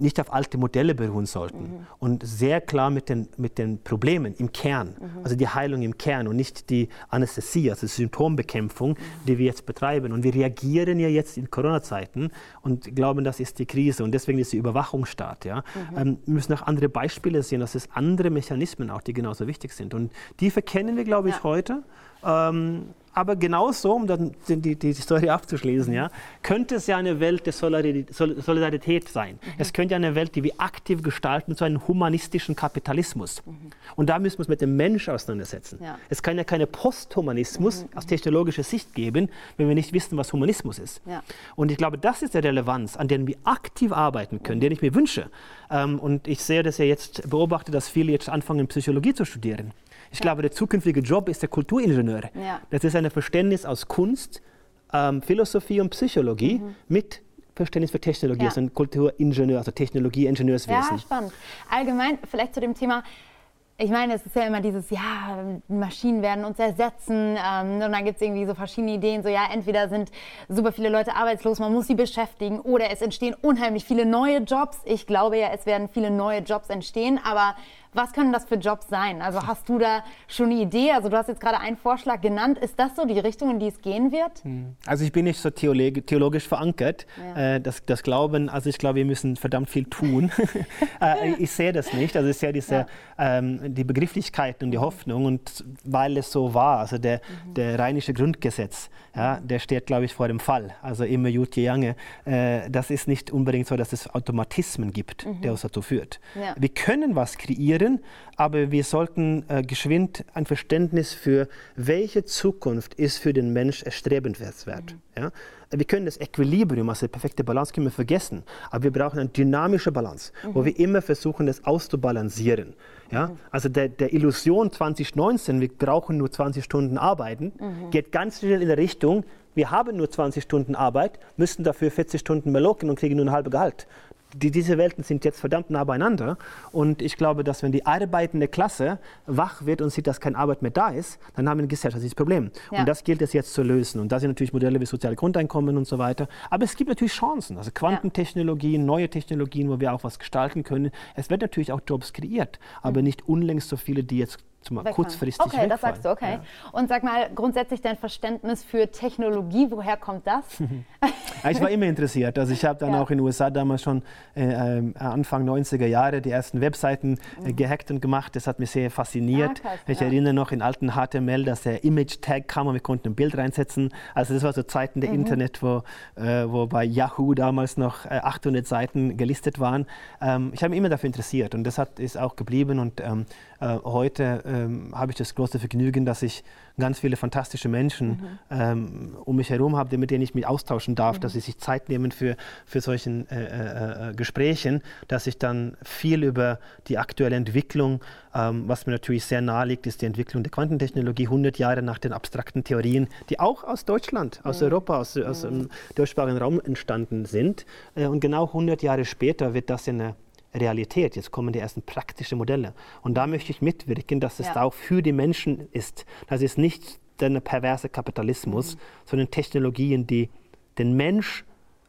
nicht auf alte Modelle beruhen sollten mhm. und sehr klar mit den, mit den Problemen im Kern, mhm. also die Heilung im Kern und nicht die Anästhesie, also Symptombekämpfung, mhm. die wir jetzt betreiben. Und wir reagieren ja jetzt in Corona-Zeiten und glauben, das ist die Krise und deswegen ist die Überwachungsstaat. Ja. Mhm. Ähm, wir müssen auch andere Beispiele sehen, dass es andere Mechanismen auch, die genauso wichtig sind. Und die verkennen wir, glaube ich, ja. heute. Ähm, aber genauso, um dann die, die, Story abzuschließen, ja, könnte es ja eine Welt der Solidarität sein. Mhm. Es könnte ja eine Welt, die wir aktiv gestalten, zu einem humanistischen Kapitalismus. Mhm. Und da müssen wir uns mit dem Mensch auseinandersetzen. Ja. Es kann ja keine Posthumanismus mhm. aus technologischer Sicht geben, wenn wir nicht wissen, was Humanismus ist. Ja. Und ich glaube, das ist der Relevanz, an der wir aktiv arbeiten können, den ich mir wünsche. Ähm, und ich sehe das ja jetzt, beobachte, dass viele jetzt anfangen, Psychologie zu studieren. Ich ja. glaube, der zukünftige Job ist der Kulturingenieur. Ja. Das ist ein Verständnis aus Kunst, ähm, Philosophie und Psychologie mhm. mit Verständnis für Technologie, ja. also Kulturingenieur, also Technologie, Ingenieurswesen. Ja, spannend. Allgemein, vielleicht zu dem Thema, ich meine, es ist ja immer dieses, ja, Maschinen werden uns ersetzen ähm, und dann gibt es irgendwie so verschiedene Ideen, so ja, entweder sind super viele Leute arbeitslos, man muss sie beschäftigen oder es entstehen unheimlich viele neue Jobs. Ich glaube ja, es werden viele neue Jobs entstehen, aber was können das für Jobs sein? Also hast du da schon eine Idee? Also du hast jetzt gerade einen Vorschlag genannt. Ist das so die Richtung, in die es gehen wird? Hm. Also ich bin nicht so theologisch verankert. Ja. Äh, das, das, Glauben, also ich glaube, wir müssen verdammt viel tun. Äh, ich sehe das nicht. Also ich sehe diese, ja. ähm, die Begrifflichkeiten und die Hoffnung und weil es so war, also der, mhm. der rheinische Grundgesetz, ja, der steht, glaube ich, vor dem Fall. Also immer Jutje Jange. Äh, das ist nicht unbedingt so, dass es Automatismen gibt, mhm. der uns dazu führt. Ja. Wir können was kreieren, aber wir sollten äh, geschwind ein Verständnis für welche Zukunft ist für den Mensch erstrebenswert. Mhm. Ja? Wir können das Equilibrium, also die perfekte Balance, können wir vergessen. Aber wir brauchen eine dynamische Balance, mhm. wo wir immer versuchen, das auszubalancieren. Ja? Mhm. Also der, der, Illusion 2019, wir brauchen nur 20 Stunden arbeiten, mhm. geht ganz schnell in der Richtung, wir haben nur 20 Stunden Arbeit, müssen dafür 40 Stunden mehr locken und kriegen nur ein halbes Gehalt die, diese Welten sind jetzt verdammt nah beieinander. Und ich glaube, dass wenn die arbeitende Klasse wach wird und sieht, dass keine Arbeit mehr da ist, dann haben wir ein gesellschaftliches Problem. Ja. Und das gilt es jetzt zu lösen. Und da sind natürlich Modelle wie soziale Grundeinkommen und so weiter. Aber es gibt natürlich Chancen. Also Quantentechnologien, neue Technologien, wo wir auch was gestalten können. Es wird natürlich auch Jobs kreiert, aber mhm. nicht unlängst so viele, die jetzt zum kurzfristig Okay, wegfallen. das sagst du, okay. Ja. Und sag mal, grundsätzlich dein Verständnis für Technologie, woher kommt das? ich war immer interessiert. Also ich habe dann ja. auch in den USA damals schon äh, äh Anfang 90er Jahre die ersten Webseiten äh, mhm. gehackt und gemacht. Das hat mich sehr fasziniert. Ja, krass, ich erinnere noch in alten HTML, dass der Image-Tag kam und wir konnten ein Bild reinsetzen. Also das war so Zeiten der mhm. Internet, wo, äh, wo bei Yahoo damals noch 800 äh, Seiten gelistet waren. Ähm, ich habe mich immer dafür interessiert und das hat, ist auch geblieben und ähm, äh, heute ähm, habe ich das große Vergnügen, dass ich ganz viele fantastische Menschen mhm. ähm, um mich herum habe, mit denen ich mich austauschen darf, mhm. dass sie sich Zeit nehmen für, für solchen äh, äh, äh, Gesprächen, dass ich dann viel über die aktuelle Entwicklung, ähm, was mir natürlich sehr nahe liegt, ist die Entwicklung der Quantentechnologie 100 Jahre nach den abstrakten Theorien, die auch aus Deutschland, aus mhm. Europa, aus, aus dem deutschsprachigen Raum entstanden sind. Äh, und genau 100 Jahre später wird das in eine Realität. Jetzt kommen die ersten praktischen Modelle. Und da möchte ich mitwirken, dass es ja. auch für die Menschen ist. Das ist nicht der perverse Kapitalismus, mhm. sondern Technologien, die den Mensch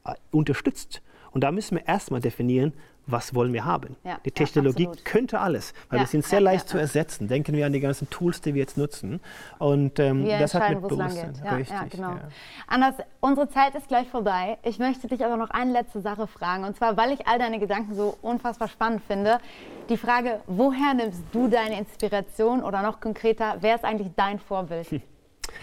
äh, unterstützt. Und da müssen wir erstmal definieren, was wollen wir haben. Ja, die Technologie ja, könnte alles, weil ja, wir sind sehr leicht zu ersetzen. Denken wir an die ganzen Tools, die wir jetzt nutzen. Und ähm, das hat mit Bewusstsein. Ja, Richtig, genau. Anders, unsere Zeit ist gleich vorbei. Ich möchte dich aber noch eine letzte Sache fragen. Und zwar, weil ich all deine Gedanken so unfassbar spannend finde. Die Frage, woher nimmst du deine Inspiration oder noch konkreter, wer ist eigentlich dein Vorbild?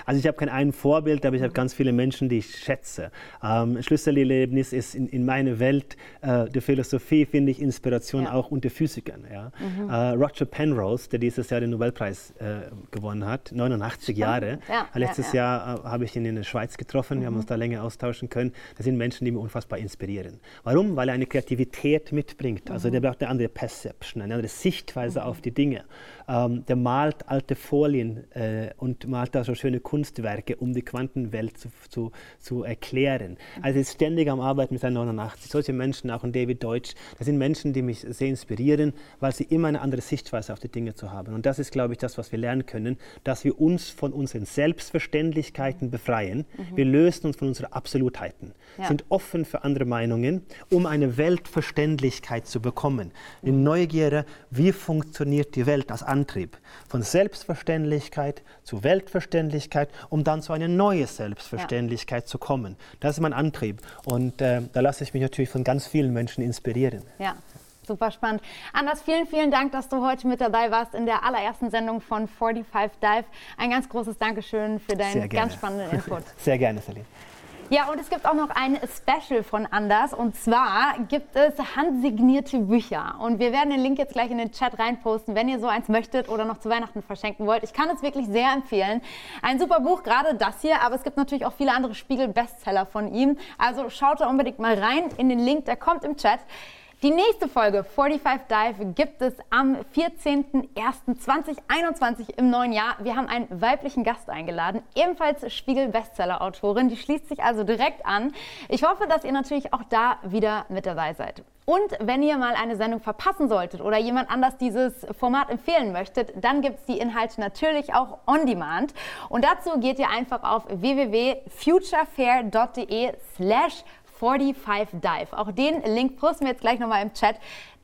Also ich habe kein ein Vorbild, aber ich habe ganz viele Menschen, die ich schätze. Ähm, Schlüsselerlebnis ist in, in meiner Welt äh, der Philosophie, finde ich Inspiration ja. auch unter Physikern. Ja? Mhm. Äh, Roger Penrose, der dieses Jahr den Nobelpreis äh, gewonnen hat, 89 Jahre. Ja. Letztes Jahr äh, habe ich ihn in der Schweiz getroffen, mhm. wir haben mhm. uns da länger austauschen können. Das sind Menschen, die mich unfassbar inspirieren. Warum? Weil er eine Kreativität mitbringt. Also mhm. der braucht eine andere Perception, eine andere Sichtweise mhm. auf die Dinge. Ähm, der malt alte Folien äh, und malt da so schöne Kunstwerke, um die Quantenwelt zu, zu, zu erklären. Also ist ständig am Arbeiten mit seinen 89. Solche Menschen, auch ein David Deutsch, das sind Menschen, die mich sehr inspirieren, weil sie immer eine andere Sichtweise auf die Dinge zu haben. Und das ist, glaube ich, das, was wir lernen können, dass wir uns von unseren Selbstverständlichkeiten befreien. Mhm. Wir lösen uns von unseren Absolutheiten, ja. sind offen für andere Meinungen, um eine Weltverständlichkeit zu bekommen. Eine Neugierde, wie funktioniert die Welt als Antrieb. Von Selbstverständlichkeit zu Weltverständlichkeit, um dann zu einer neuen Selbstverständlichkeit ja. zu kommen. Das ist mein Antrieb. Und äh, da lasse ich mich natürlich von ganz vielen Menschen inspirieren. Ja. Super spannend. Anders, vielen, vielen Dank, dass du heute mit dabei warst in der allerersten Sendung von 45 Dive. Ein ganz großes Dankeschön für deinen ganz spannenden Input. Sehr gerne, Celine. Ja, und es gibt auch noch ein Special von Anders. Und zwar gibt es handsignierte Bücher. Und wir werden den Link jetzt gleich in den Chat reinposten, wenn ihr so eins möchtet oder noch zu Weihnachten verschenken wollt. Ich kann es wirklich sehr empfehlen. Ein super Buch, gerade das hier. Aber es gibt natürlich auch viele andere Spiegel-Bestseller von ihm. Also schaut da unbedingt mal rein in den Link, der kommt im Chat. Die nächste Folge 45 Dive gibt es am 14.01.2021 im neuen Jahr. Wir haben einen weiblichen Gast eingeladen, ebenfalls Spiegel-Bestseller-Autorin. Die schließt sich also direkt an. Ich hoffe, dass ihr natürlich auch da wieder mit dabei seid. Und wenn ihr mal eine Sendung verpassen solltet oder jemand anders dieses Format empfehlen möchtet, dann gibt es die Inhalte natürlich auch on demand. Und dazu geht ihr einfach auf www.futurefair.de slash 45 Dive. Auch den Link posten wir jetzt gleich nochmal im Chat.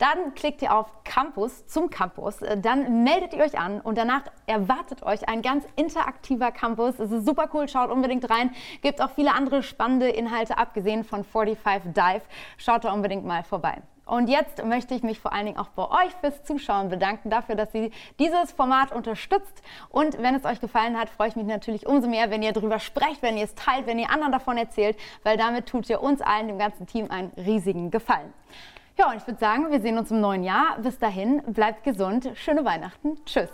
Dann klickt ihr auf Campus zum Campus, dann meldet ihr euch an und danach erwartet euch ein ganz interaktiver Campus. Es ist super cool, schaut unbedingt rein. Gibt auch viele andere spannende Inhalte, abgesehen von 45 Dive. Schaut da unbedingt mal vorbei. Und jetzt möchte ich mich vor allen Dingen auch bei euch fürs Zuschauen bedanken, dafür, dass ihr dieses Format unterstützt. Und wenn es euch gefallen hat, freue ich mich natürlich umso mehr, wenn ihr darüber sprecht, wenn ihr es teilt, wenn ihr anderen davon erzählt, weil damit tut ihr uns allen, dem ganzen Team, einen riesigen Gefallen. Ja, und ich würde sagen, wir sehen uns im neuen Jahr. Bis dahin, bleibt gesund, schöne Weihnachten. Tschüss.